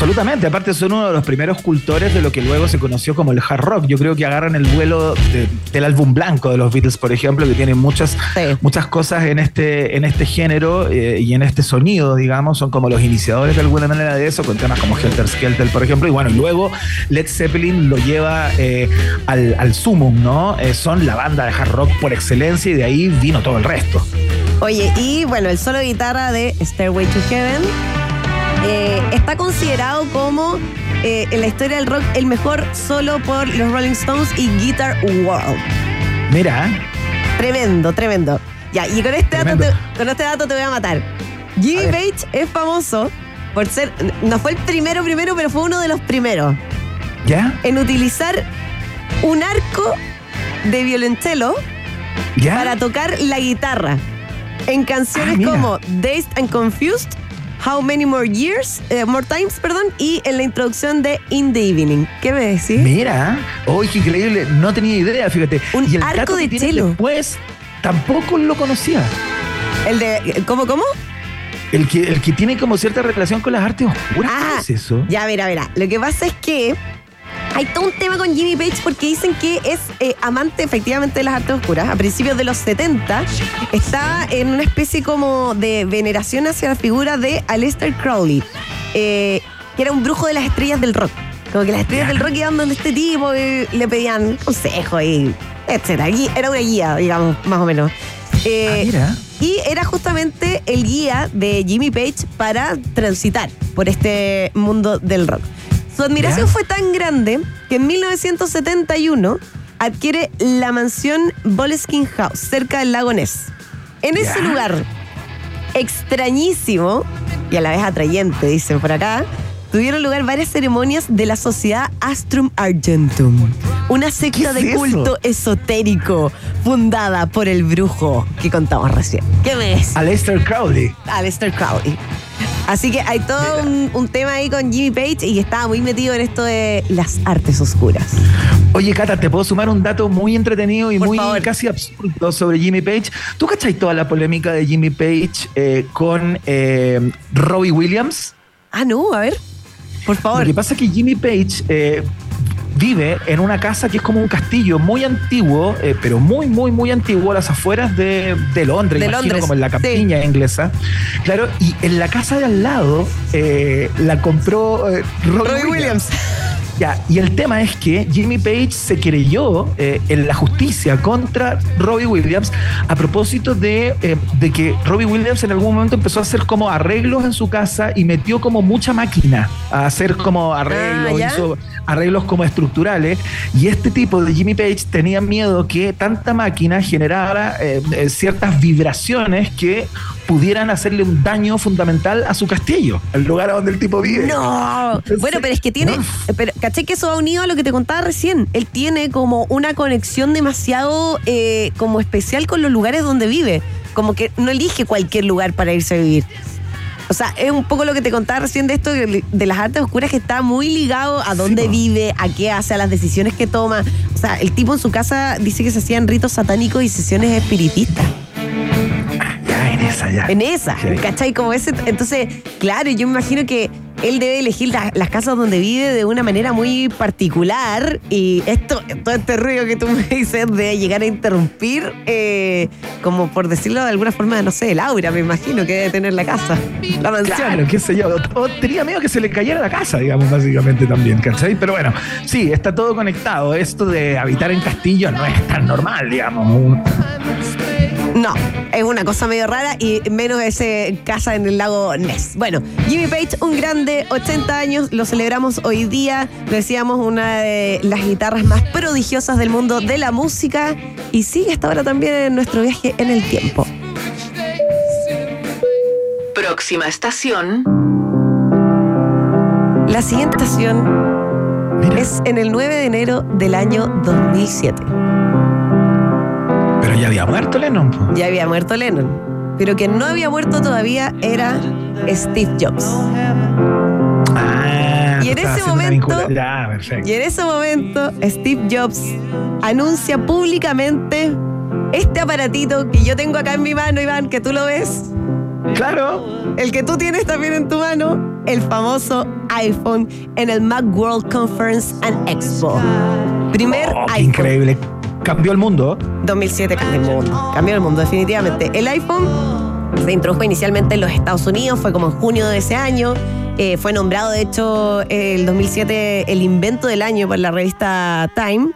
Absolutamente, aparte son uno de los primeros cultores de lo que luego se conoció como el hard rock. Yo creo que agarran el vuelo de- del álbum blanco de los Beatles, por ejemplo, que tiene muchas, Sí. muchas cosas en este, en este género eh, y en este sonido, digamos, son como los iniciadores de alguna manera de eso, con temas como Helter Skelter, por ejemplo, y bueno, y luego Led Zeppelin lo lleva eh, al, al sumum, ¿no? Eh, son la banda de hard rock por excelencia y de ahí vino todo el resto. Oye, y bueno, el solo de guitarra de Stairway to Heaven eh, está considerado como eh, en la historia del rock el mejor solo por los Rolling Stones y Guitar World. Mira, Tremendo, tremendo. Ya, y con este, dato te, con este dato te voy a matar. Jimmy A. Page es famoso por ser, no fue el primero primero, pero fue uno de los primeros ¿ya? en utilizar un arco de violonchelo ¿Ya? para tocar la guitarra en canciones Ah, como Dazed and Confused, How Many More Years, eh, More Times, perdón, y en la introducción de In the Evening. ¿Qué me decís? Mira, oye, qué increíble, no tenía idea, fíjate. Un y el arco de chelo. Después, tampoco lo conocía. El de, ¿cómo, cómo? El que, el que tiene como cierta relación con las artes oscuras. Ah, ¿Qué es eso? Ya, mira, mira. Lo que pasa es que hay todo un tema con Jimmy Page porque dicen que es eh, amante efectivamente de las artes oscuras. A principios de los 70 estaba en una especie como de veneración hacia la figura de Aleister Crowley, eh, que era un brujo de las estrellas del rock. Como que las estrellas del rock iban donde este tipo y le pedían consejos y etcétera. Era una guía, digamos, más o menos. Eh, Ah, mira. y era justamente el guía de Jimmy Page para transitar por este mundo del rock. Su admiración Ya. fue tan grande que en 1971 adquiere la mansión Boleskine House, cerca del lago Ness. En ese lugar extrañísimo y a la vez atrayente, dicen por acá, tuvieron lugar varias ceremonias de la sociedad Astrum Argentum, una secta ¿Qué es de culto esotérico fundada por el brujo que contamos recién. ¿Qué ves? Aleister Crowley. Aleister Crowley. Así que hay todo un, un tema ahí con Jimmy Page y estaba muy metido en esto de las artes oscuras. Oye, Cata, te puedo sumar un dato muy entretenido y Por muy favor. casi absurdo sobre Jimmy Page. ¿Tú cachai toda la polémica de Jimmy Page eh, con eh, Robbie Williams? Ah, no, a ver. Por favor. Lo que pasa es que Jimmy Page eh, vive en una casa que es como un castillo muy antiguo, eh, pero muy, muy, muy antiguo, a las afueras de, de Londres, De imagino, Londres, como en la campiña inglesa. Claro, y en la casa de al lado eh, la compró eh, Robbie, Robbie Williams. Ya, y el tema es que Jimmy Page se creyó eh, en la justicia contra Robbie Williams a propósito de, eh, de que Robbie Williams en algún momento empezó a hacer como arreglos en su casa y metió como mucha máquina a hacer como arreglos, Ah, hizo arreglos como estructurales. Y este tipo de Jimmy Page tenía miedo que tanta máquina generara eh, ciertas vibraciones que pudieran hacerle un daño fundamental a su castillo, el lugar a donde el tipo vive. No. Entonces, Bueno, pero es que tiene. no. Pero, ¿caché que eso va unido a lo que te contaba recién? Él tiene como una conexión demasiado eh, como especial con los lugares donde vive. Como que no elige cualquier lugar para irse a vivir. O sea, es un poco lo que te contaba recién de esto de las artes oscuras que está muy ligado a dónde vive, a qué hace, a las decisiones que toma. O sea, el tipo en su casa dice que se hacían ritos satánicos y sesiones espiritistas. En esa, ya. En esa, Sí. ¿cachai? Como ese. Entonces, claro, yo me imagino que él debe elegir la- las casas donde vive de una manera muy particular. Y esto, todo este ruido que tú me dices de llegar a interrumpir, eh, como por decirlo de alguna forma, no sé, el aura, me imagino que debe tener la casa, la mansión. Claro, qué sé yo. O, tenía miedo que se le cayera la casa, digamos, básicamente también, ¿cachai? Pero bueno, sí, está todo conectado. Esto de habitar en castillos no es tan normal, digamos. No, es una cosa medio rara y menos ese casa en el lago Ness. Bueno, Jimmy Page, un grande, 80 años, lo celebramos hoy día. Lo decíamos, una de las guitarras más prodigiosas del mundo de la música y sigue hasta ahora también en nuestro viaje en el tiempo. Próxima estación. La siguiente estación Mira, es en el 9 de enero del año 2007. Ya había muerto Lennon. po. Ya había muerto Lennon, pero quien no había muerto todavía era Steve Jobs. Ah, Y en ese momento- Ya. Y en ese momento, Steve Jobs anuncia públicamente este aparatito que yo tengo acá en mi mano, Iván, que tú lo ves, Claro. el que tú tienes también en tu mano, el famoso iPhone en el Macworld Conference and Expo. Primer Oh, iPhone. increíble. Cambió el mundo. 2007 cambió el mundo. Cambió el mundo, definitivamente. El iPhone se introdujo inicialmente en los Estados Unidos, fue como en junio de ese año. Eh, fue nombrado, de hecho, el 2007 el invento del año por la revista Time.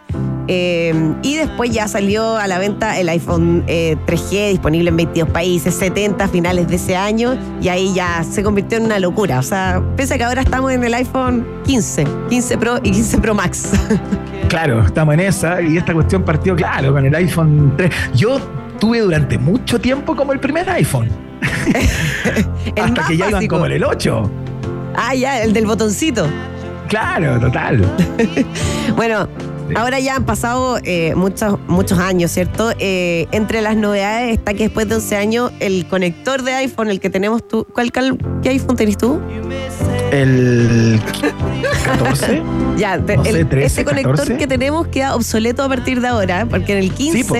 Eh, y después ya salió a la venta el iPhone eh, 3G, disponible en 22 países, 70 a finales de ese año. Y ahí ya se convirtió en una locura. O sea, piensa que ahora estamos en el iPhone 15, 15 Pro y 15 Pro Max. [LAUGHS] Claro, estamos en esa y esta cuestión partió, claro, con el iPhone 3. Yo tuve durante mucho tiempo como el primer iPhone. [LAUGHS] El hasta que ya iban como en el 8. Ah, ya, el del botoncito. Claro, total. [LAUGHS] Bueno, ahora ya han pasado eh, muchos, muchos años, ¿cierto? Eh, entre las novedades está que después de 11 años el conector de iPhone, el que tenemos tú, ¿cuál, ¿qué iPhone tenés tú? El 14. [LAUGHS] Ya, te- No sé, el- 13, ese conector 14. que tenemos queda obsoleto a partir de ahora, porque en el 15 po.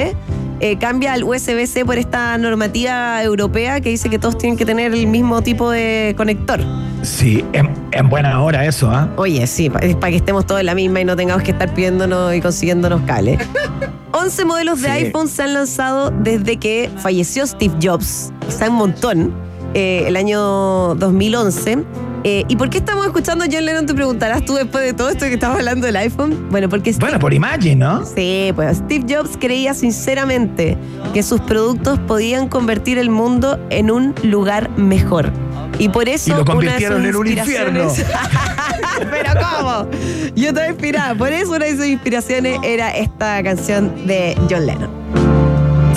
eh, cambia al USB-C por esta normativa europea que dice que todos tienen que tener el mismo tipo de conector. Sí, en, en buena hora eso, ¿ah? Oye, sí, para que estemos todos en la misma y no tengamos que estar pidiéndonos y consiguiéndonos cables. [LAUGHS] 11 modelos de Sí. iPhone se han lanzado desde que falleció Steve Jobs. O sea, un montón. eh, el año 2011. Eh, ¿Y por qué estamos escuchando a John Lennon? Te preguntarás tú después de todo esto que estamos hablando del iPhone. Bueno, porque Steve Bueno, por Imagine, ¿no? Sí, pues Steve Jobs creía sinceramente que sus productos podían convertir el mundo en un lugar mejor. Y por eso. Y lo convirtieron en un inspiraciones- [LAUGHS] Pero ¿cómo? Yo estaba inspirada. Por eso una de sus inspiraciones era esta canción de John Lennon.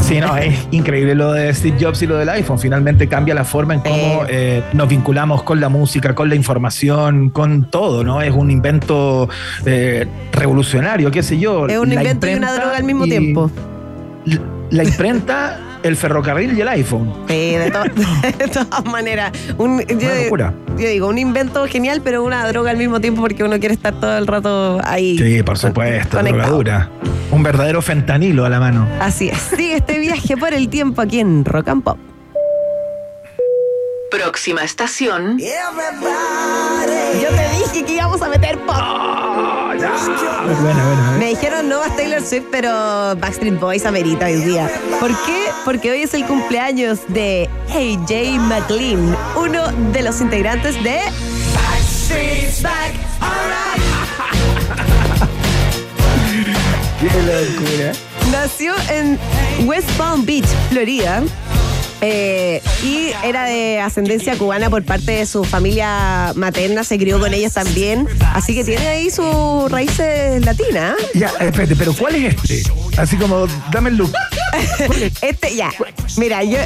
Sí, no, es increíble lo de Steve Jobs y lo del iPhone. Finalmente cambia la forma en cómo eh, nos vinculamos con la música, con la información, con todo, ¿no? Es un invento eh, revolucionario, qué sé yo. Es un La invento y una droga al mismo tiempo. La imprenta, el ferrocarril y el iPhone. Sí, de, to- [LAUGHS] de todas maneras. Un- yo, Una locura. yo digo, un invento genial, pero una droga al mismo tiempo porque uno quiere estar todo el rato ahí. Sí, por supuesto, drogadura. Un verdadero fentanilo a la mano. Así es. Sigue este viaje por el tiempo aquí en Rock and Pop. Próxima estación. Yo te dije que íbamos a meter pop. Bueno, bueno, Me dijeron no vas Taylor Swift, pero Backstreet Boys amerita hoy día. ¿Por qué? Porque hoy es el cumpleaños de AJ McLean, uno de los integrantes de Backstreet's Back. [LAUGHS] Qué locura. Nació en West Palm Beach, Florida. Eh, y era de ascendencia cubana por parte de su familia materna, se crió con ellos también. Así que tiene ahí sus raíces latinas. ¿eh? Ya, espérate, pero ¿cuál es este? Así como, dame el look. [LAUGHS] Este, ya. Mira, yo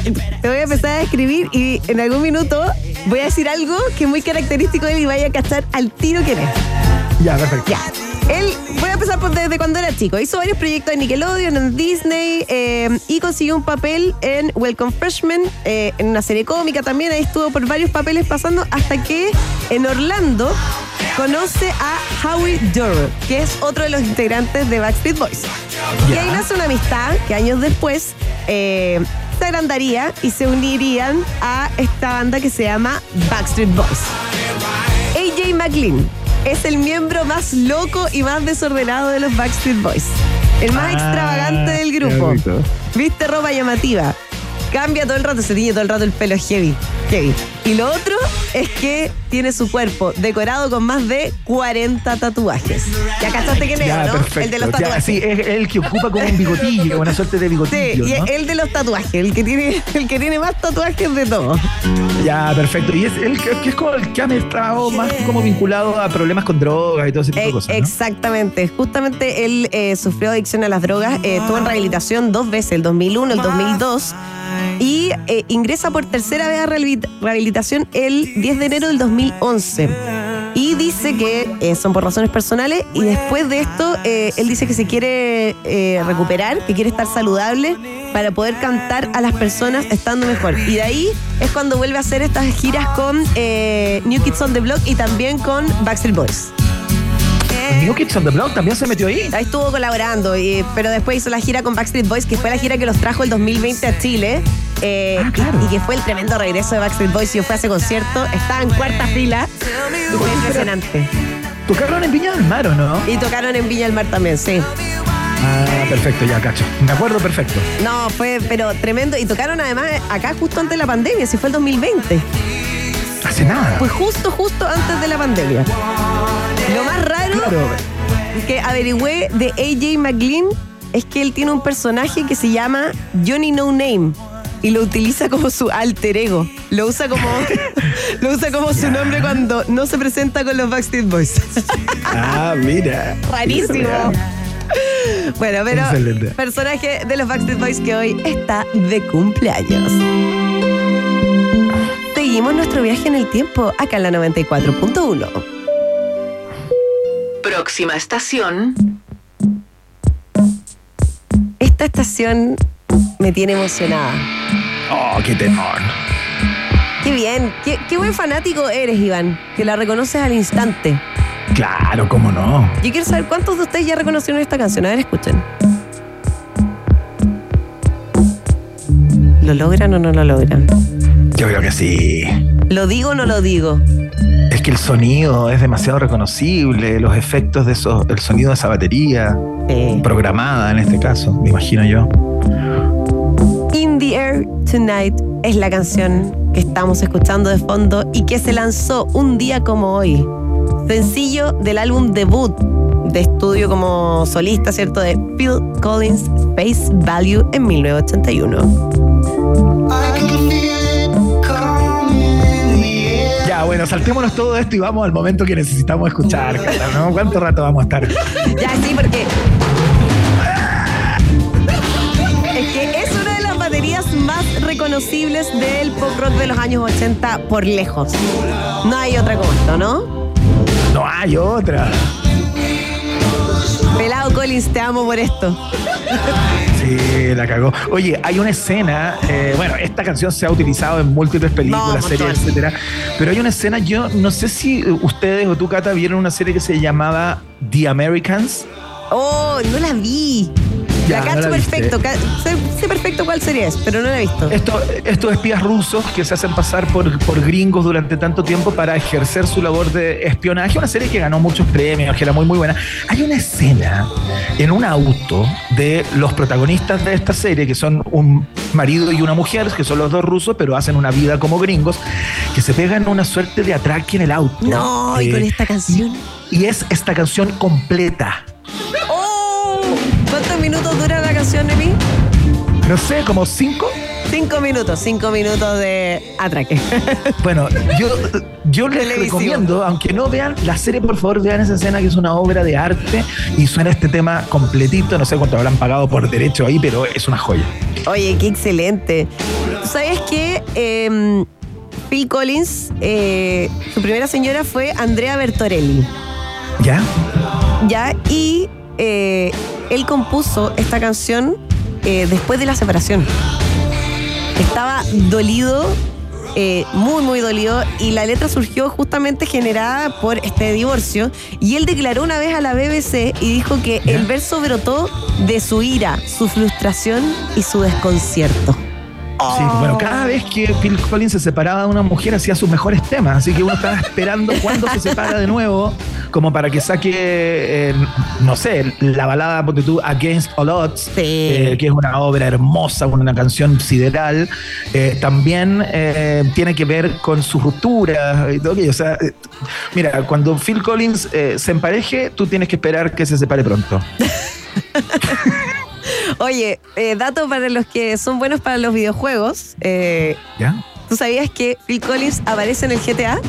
te voy a empezar a escribir y en algún minuto voy a decir algo que es muy característico de él y vaya a cachar al tiro quién es. Ya, perfecto. Ya. Él, por desde cuando era chico. Hizo varios proyectos en Nickelodeon, en Disney eh, y consiguió un papel en Welcome Freshman, eh, en una serie cómica también. Ahí estuvo por varios papeles pasando hasta que en Orlando conoce a Howie Durr, que es otro de los integrantes de Backstreet Boys. Y ahí nace una amistad que años después eh, se agrandaría y se unirían a esta banda que se llama Backstreet Boys. AJ McLean es el miembro más loco y más desordenado de los Backstreet Boys. El más Ah, extravagante del grupo. Viste ropa llamativa. Cambia todo el rato, se tiñe todo el rato el pelo heavy. Heavy. Y lo otro es que tiene su cuerpo decorado con más de 40 tatuajes. ¿Ya cachaste quién es, Ya, no? perfecto. El de los Ya, tatuajes. sí, es el que ocupa como un bigotillo, una suerte de Sí, bigotillo. y ¿no? el de los tatuajes, el que tiene, el que tiene más tatuajes de todos. Ya, perfecto. Y es el que, que es como el que ha estado más como vinculado a problemas con drogas y todo ese tipo de Eh, cosas. ¿no? Exactamente. Justamente él eh, sufrió adicción a las drogas, eh, estuvo en rehabilitación dos veces, el 2001, el 2002. Y eh, ingresa por tercera vez a rehabil- rehabilitación el 10 de enero del 2011. Y dice que eh, son por razones personales y después de esto eh, él dice que se quiere recuperar, que quiere estar saludable para poder cantar a las personas estando mejor. Y de ahí es cuando vuelve a hacer estas giras con New Kids on the Block y también con Backstreet Boys. New Kids on the Block también se metió ahí. Ahí estuvo colaborando, y- pero después hizo la gira con Backstreet Boys, que fue la gira que los trajo el 2020 a Chile. eh, Ah, claro. y, que fue el tremendo regreso de Backstreet Boys. Yo fui a ese concierto, estaba en cuarta fila y fue impresionante. ¿Tocaron en Viña del Mar o no? Y tocaron en Viña del Mar también, sí. Ah, perfecto, ya, cacho. Me acuerdo perfecto. No, fue, pero tremendo. Y tocaron además acá justo antes de la pandemia, si fue el 2020. Hace nada. Fue justo, justo antes de la pandemia. Lo más raro Claro. que averigüé de AJ McLean es que él tiene un personaje que se llama Johnny No Name y lo utiliza como su alter ego. Lo usa como, [LAUGHS] lo usa como su nombre cuando no se presenta con los Backstreet Boys. Ah, mira. Rarísimo. Bueno, pero Excelente. personaje de los Backstreet Boys que hoy está de cumpleaños. Seguimos nuestro viaje en el tiempo acá en la 94.1. Próxima estación. Esta estación me tiene emocionada. Oh, qué temor. Qué bien, qué, qué buen fanático eres, Iván, que la reconoces al instante. Claro, cómo no. Yo quiero saber cuántos de ustedes ya reconocieron esta canción. A ver, escuchen. ¿Lo logran o no lo logran? Yo creo que sí. ¿Lo digo o no lo digo? Es que el sonido es demasiado reconocible, los efectos de esos, el sonido de esa batería, Sí. programada en este caso, me imagino yo. In the Air Tonight es la canción que estamos escuchando de fondo y que se lanzó un día como hoy. Sencillo del álbum debut de estudio como solista, ¿cierto? De Phil Collins, Face Value en 1981. Bueno, saltémonos todo esto y vamos al momento que necesitamos escuchar, ¿no? ¿Cuánto rato vamos a estar? Ya, sí, porque. Es que es una de las baterías más reconocibles del pop rock de los años 80 por lejos. No hay otra como esto, ¿no? No hay otra. Pelado Collins, te amo por esto. Sí, la cagó. Oye, hay una escena, eh, bueno, esta canción se ha utilizado en múltiples películas, No, series, etcétera. Pero hay una escena, yo no sé si ustedes o tú, Cata, vieron una serie que se llamaba The Americans. Oh, no la vi. Ya, la no cacho la viste. perfecto. ca- sé, sé perfecto cuál serie es, pero no la he visto. Esto- estos espías rusos que se hacen pasar por, por gringos durante tanto tiempo para ejercer su labor de espionaje, una serie que ganó muchos premios, que era muy muy buena. Hay una escena en un auto de los protagonistas de esta serie, que son un marido y una mujer, que son los dos rusos, pero hacen una vida como gringos, que se pegan una suerte de atraque en el auto. No, y Eh, con esta canción. y es esta canción completa. ¿Cuántos minutos dura la canción, Emi? No sé, como cinco. Cinco minutos, cinco minutos de atraque. [LAUGHS] Bueno, yo, yo les Televisivo. recomiendo, aunque no vean la serie, por favor, vean esa escena que es una obra de arte y suena este tema completito. No sé cuánto habrán pagado por derecho ahí, pero es una joya. Oye, qué excelente. ¿Tú sabes que em, Phil Collins, eh, su primera señora fue Andrea Bertorelli? ¿Ya? ¿Ya? Y eh, él compuso esta canción eh, después de la separación. Estaba dolido, eh, muy, muy dolido, y la letra surgió justamente generada por este divorcio. Y él declaró una vez a la BBC y dijo que el verso brotó de su ira, su frustración y su desconcierto. Sí, bueno, cada vez que Phil Collins se separaba de una mujer hacía sus mejores temas, así que uno estaba esperando cuándo se separa de nuevo, como para que saque, eh, no sé, la balada, ponte tú, Against All Odds, eh, que es una obra hermosa, una canción sideral, eh, también eh, tiene que ver con su ruptura y todo aquello. O sea, mira, cuando Phil Collins se empareje, tú tienes que esperar que se separe pronto. [LAUGHS] [LAUGHS] Oye, eh, dato para los que son buenos para los videojuegos. eh, ¿Ya? ¿Tú sabías que Phil Collins aparece en el GTA?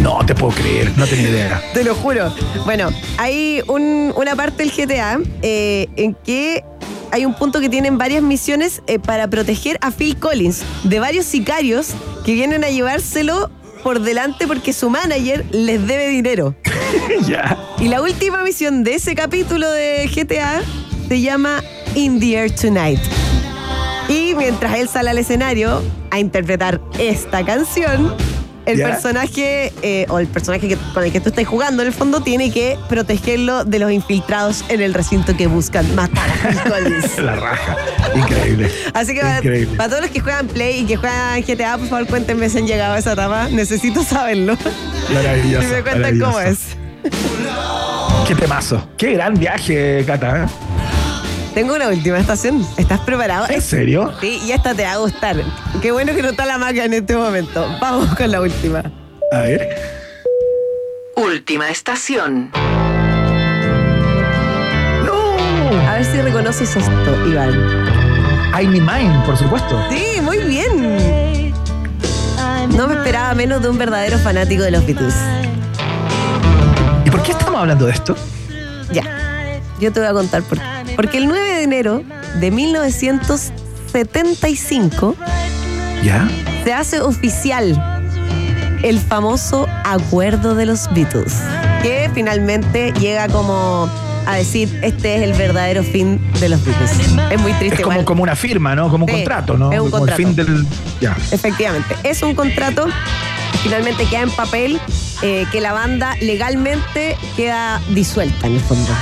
No te puedo creer, no tenía idea. [LAUGHS] Te lo juro. Bueno, hay un- una parte del GTA eh, en que hay un punto que tienen varias misiones eh, para proteger a Phil Collins de varios sicarios que vienen a llevárselo por delante porque su manager les debe dinero. [LAUGHS] ya. Y la última misión de ese capítulo de GTA se llama In the Air Tonight. Y mientras él sale al escenario a interpretar esta canción, el ¿Ya? personaje eh, o el personaje que- con el que tú estás jugando en el fondo tiene que protegerlo de los infiltrados en el recinto que buscan matar a. [LAUGHS] La raja. Increíble. Así que para, Increíble. para todos los que juegan Play y que juegan GTA, por favor cuéntenme si han llegado a esa etapa. Necesito saberlo. Maravilloso. y me cuentan cómo es. Qué temazo. Qué gran viaje, Cata. ¿eh? Tengo una última estación. ¿Estás preparado? ¿En serio? Sí, y esta te va a gustar. Qué bueno que no está la maca en este momento. Vamos con la última. A ver. Última estación. ¡No! A ver si reconoces esto, Iván. I'm in mine, por supuesto. Sí, muy bien. No me esperaba menos de un verdadero fanático de los Beatles. ¿Y por qué estamos hablando de esto? Ya, yo te voy a contar por qué. Porque el 9 de enero de 1975 ¿Ya? se hace oficial el famoso acuerdo de los Beatles, que finalmente llega como a decir este es el verdadero fin de los Beatles. Es muy triste. Es como, igual. como una firma, ¿no? Como un Sí, contrato, ¿no? es un como contrato. el fin del. Ya. Efectivamente, es un contrato que finalmente queda en papel eh, que la banda legalmente queda disuelta en el fondo.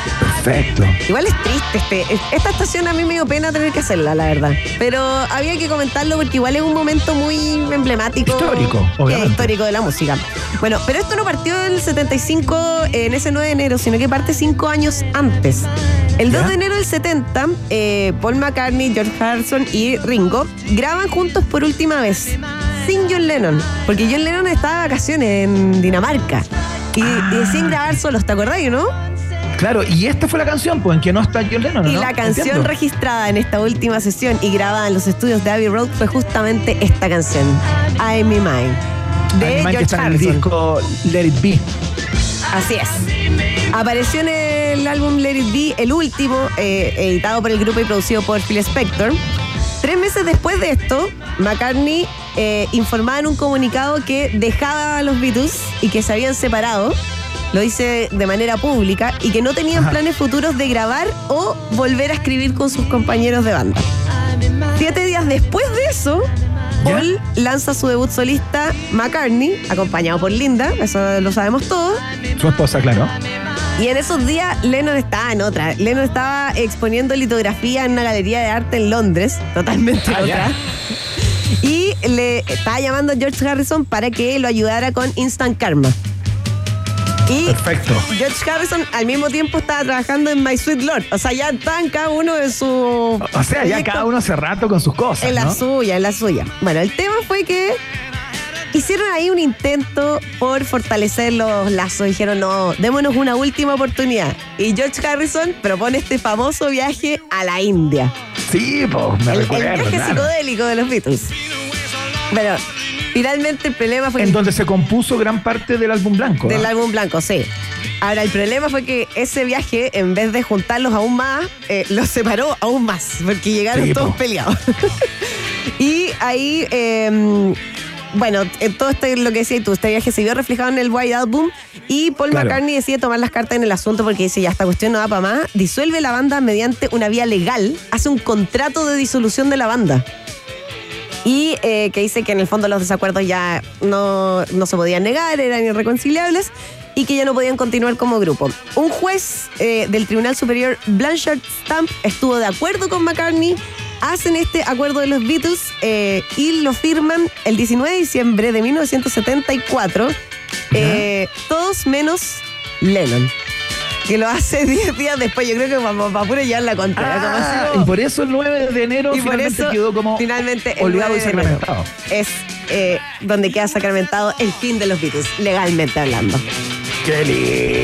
Perfecto. Igual es triste este. Esta estación a mí me dio pena tener que hacerla, la verdad. Pero había que comentarlo porque igual es un momento muy emblemático. Histórico, que obviamente. histórico de la música. Bueno, pero esto no partió en el 75, en ese 9 de enero, sino que parte cinco años antes. El 2 ¿Ya? de enero del 70, eh, Paul McCartney, George Harrison y Ringo graban juntos por última vez. Sin John Lennon, porque John Lennon estaba de vacaciones en Dinamarca. Y, y deciden grabar solos, ¿te acordás, no? Claro, y esta fue la canción, pues, en que no está John Lennon, Y ¿no? la canción Entiendo. registrada en esta última sesión y grabada en los estudios de Abbey Road fue justamente esta canción, I'm in Mine, de que George en el disco Let It Be. Así es. Apareció en el álbum Let It Be, el último, eh, editado por el grupo y producido por Phil Spector. Tres meses después de esto, McCartney eh, informaba en un comunicado que dejaba a los Beatles y que se habían separado. Lo dice de manera pública y que no tenían planes futuros de grabar o volver a escribir con sus compañeros de banda. Siete días después de eso, ¿Ya? Paul lanza su debut solista McCartney, acompañado por Linda, eso lo sabemos todos. Su esposa, claro. Y en esos días Lennon estaba en otra. Lennon estaba exponiendo litografía en una galería de arte en Londres, totalmente Ah, ya. otra. Y le estaba llamando a George Harrison para que lo ayudara con Instant Karma. Y Perfecto. George Harrison al mismo tiempo estaba trabajando en My Sweet Lord. O sea, ya estaban cada uno en su. O sea, ya cada uno hace rato con sus cosas, en la ¿no? suya, en la suya. Bueno, el tema fue que hicieron ahí un intento por fortalecer los lazos. Dijeron, no, démonos una última oportunidad. Y George Harrison propone este famoso viaje a la India. Sí, pues, me El, el recuerdo, viaje claro. psicodélico de los Beatles. Pero finalmente el problema fue En que donde se compuso gran parte del álbum blanco. del ¿no? álbum blanco, sí. Ahora, el problema fue que ese viaje, en vez de juntarlos aún más, eh, los separó aún más, porque llegaron Sí, todos po. peleados. [LAUGHS] y ahí, eh, bueno, en todo este, lo que decías tú, este viaje se vio reflejado en el White Album y Paul Claro. McCartney decide tomar las cartas en el asunto porque dice, ya esta cuestión no da para más, disuelve la banda mediante una vía legal, hace un contrato de disolución de la banda. Y eh, que dice que en el fondo los desacuerdos ya no, no se podían negar, eran irreconciliables y que ya no podían continuar como grupo. Un juez eh, del Tribunal Superior, Blanchard Stamp, estuvo de acuerdo con McCartney, hacen este acuerdo de los Beatles eh, y lo firman el 19 de diciembre de 1974, eh, todos menos Lennon. Que lo hace [LAUGHS] 10 días después, yo creo que vamos para puro llevar la contra. Ah, como- y por eso el 9 de enero y por finalmente eso, quedó como finalmente, olvidado 9 y sacramentado. Es eh, donde queda sacramentado el fin de los Beatles, legalmente hablando. Qué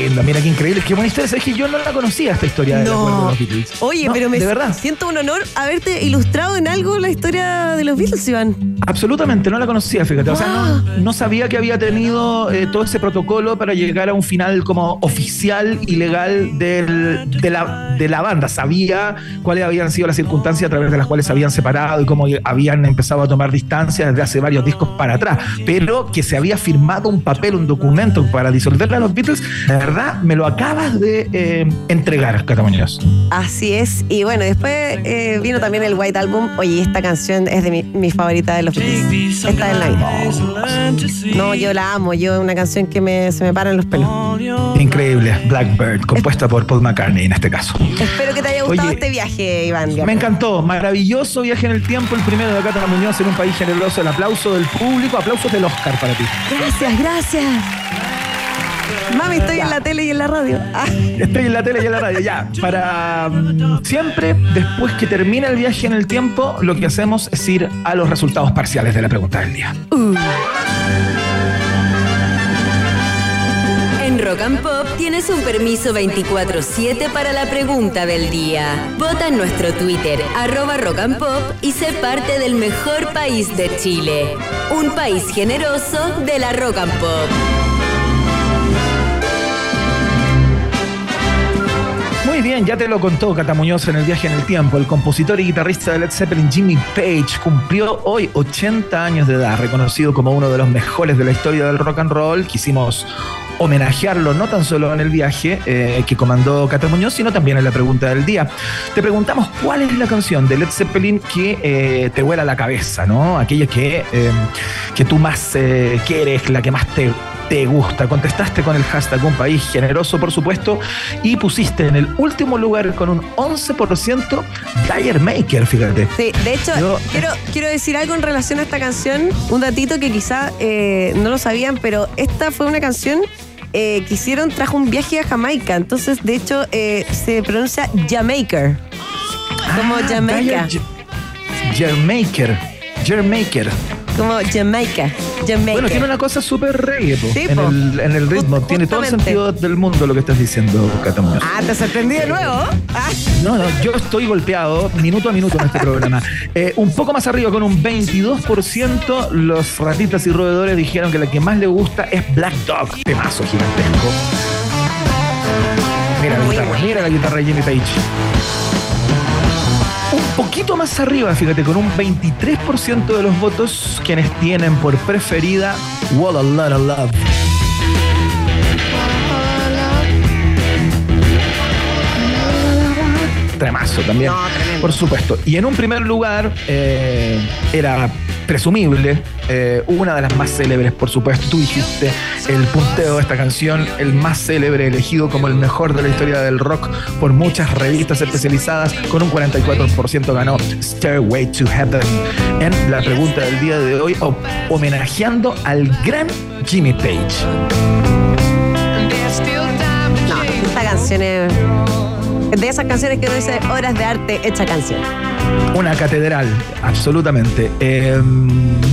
lindo, mira qué increíble. Qué buena historia. Sabes que yo no la conocía esta historia acuerdo de los Beatles. Oye, No, pero me De verdad. siento un honor haberte ilustrado en algo la historia de los Beatles, Iván. Absolutamente, no la conocía, fíjate. O sea, no, no sabía que había tenido eh, todo ese protocolo para llegar a un final como oficial y legal del- de, la, de la banda. Sabía cuáles habían sido las circunstancias a través de las cuales se habían separado y cómo habían empezado a tomar distancia desde hace varios discos para atrás. Pero que se había firmado un papel, un documento para disolver a los Beatles, la verdad me lo acabas de eh, entregar, Cata Muñoz. Así es. Y bueno, después eh, vino también el White Album. Oye, esta canción es de mi, mi favorita de los Beatles. Esta del Night. No, yo la amo. Yo una canción que me, se me paran los pelos. Increíble, Blackbird, compuesta por Paul McCartney en este caso. Espero que te haya gustado Oye, este viaje, Iván. Me encantó, maravilloso viaje en el tiempo, el primero de Cata Muñoz en un país generoso, el aplauso del público, aplausos del Oscar para ti. Gracias, gracias. Mami, estoy en la tele y en la radio. Ah, Estoy en la tele y en la radio, ya. Para mm, siempre, después que termina el viaje en el tiempo, lo que hacemos es ir a los resultados parciales de la pregunta del día. En Rock and Pop tienes un permiso 24-7 para la pregunta del día. Vota en nuestro Twitter, arroba Rock and Pop, y sé parte del mejor país de Chile. Un país generoso de la Rock and Pop. Muy bien, ya te lo contó Cata Muñoz en el viaje en el tiempo. El compositor y guitarrista de Led Zeppelin, Jimmy Page, cumplió hoy 80 años de edad, reconocido como uno de los mejores de la historia del rock and roll. Quisimos homenajearlo no tan solo en el viaje eh, que comandó Cata Muñoz, sino también en la pregunta del día. Te preguntamos cuál es la canción de Led Zeppelin que eh, te vuela la cabeza, ¿no? Aquella que, eh, que tú más quieres, la que más te, te gusta. Contestaste con el hashtag Un País Generoso, por supuesto, y pusiste en el último lugar con un 11% Dire Maker, fíjate. Sí, de hecho, Yo- quiero, quiero decir algo en relación a esta canción, un datito que quizá eh, no lo sabían, pero esta fue una canción eh, que hicieron tras un viaje a Jamaica, entonces de hecho eh, se pronuncia Jamaica, como Ah, Jamaica, Dire Jermaker. Como Jamaica, Jamaica. Bueno, tiene una cosa súper reggae po, Sí, en, el, en el ritmo. Just- tiene todo el sentido del mundo lo que estás diciendo, Cata Muñoz. Ah, te sorprendí de nuevo. Ah. No, no, yo estoy golpeado minuto a minuto en este programa. [LAUGHS] Eh, un poco más arriba, con un 22%, los ratitas y roedores dijeron que la que más le gusta es Black Dog, temazo gigantesco. Mira la guitarra, mira la guitarra de Jimmy Page. Poquito más arriba, fíjate, con un 23% de los votos quienes tienen por preferida What a Lot of Love. Tremazo también. No. Por supuesto. Y en un primer lugar, eh, era presumible, una de las más célebres, por supuesto. Tú dijiste el punteo de esta canción, el más célebre, elegido como el mejor de la historia del rock por muchas revistas especializadas, con un 44% ganó Stairway to Heaven. En la pregunta del día de hoy, ho- homenajeando al gran Jimmy Page. Esta canción es de esas canciones que uno dice horas de arte hecha canción. Una catedral, absolutamente. Eh,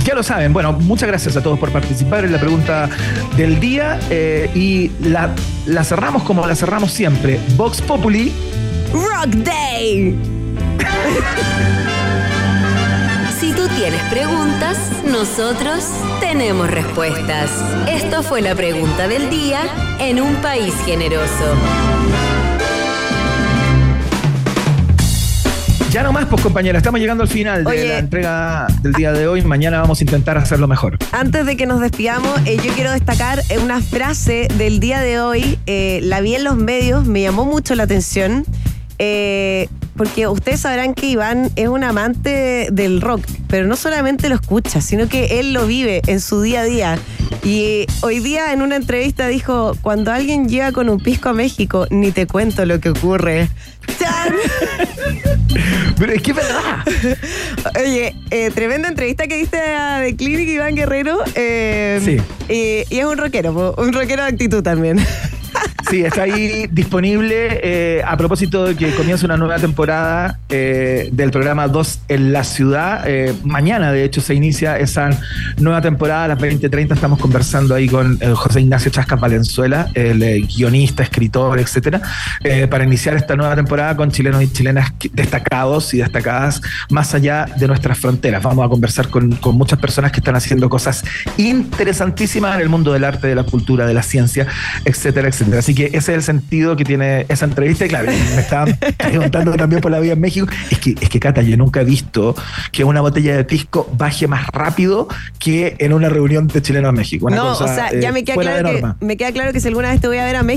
ya lo saben. Bueno, muchas gracias a todos por participar en la pregunta del día. eh, y la, la cerramos como la cerramos siempre. Vox Populi. Rock Day. [LAUGHS] Si tú tienes preguntas, nosotros tenemos respuestas. Esto fue la pregunta del día en un país generoso. Ya no más, pues compañera, estamos llegando al final de la entrega del día de hoy. Mañana vamos a intentar hacerlo mejor. Antes de que nos despidamos, eh, yo quiero destacar eh, una frase del día de hoy. eh, la vi en los medios, me llamó mucho la atención. eh, porque ustedes sabrán que Iván es un amante del rock, pero no solamente lo escucha, sino que él lo vive en su día a día. Y hoy día en una entrevista dijo, cuando alguien llega con un pisco a México, ni te cuento lo que ocurre. [LAUGHS] ¡Chan! Pero es que es verdad. [LAUGHS] Oye, eh, tremenda entrevista que diste a The Clinic, Iván Guerrero. eh, Sí. Y, y es un rockero, un rockero de actitud también. [LAUGHS] Sí, está ahí disponible eh, a propósito de que comienza una nueva temporada eh, del programa 2 en la ciudad. Eh, mañana, de hecho, se inicia esa nueva temporada a las 20.30. Estamos conversando ahí con José Ignacio Chascas Valenzuela, el guionista, escritor, etcétera, para iniciar esta nueva temporada con chilenos y chilenas que- destacados y destacadas más allá de nuestras fronteras. Vamos a conversar con, muchas personas que están haciendo cosas interesantísimas en el mundo del arte, de la cultura, de la ciencia, etcétera, etcétera. Así que ese es el sentido que tiene esa entrevista. Y claro, me estaban [LAUGHS] preguntando también por la vida en México. Es que, es que, Cata, yo nunca he visto que una botella de pisco baje más rápido que en una reunión de chilenos en México. Una no, cosa, o sea, ya eh, me queda, fuera de claro que, me queda claro que si alguna vez te voy a ver a México,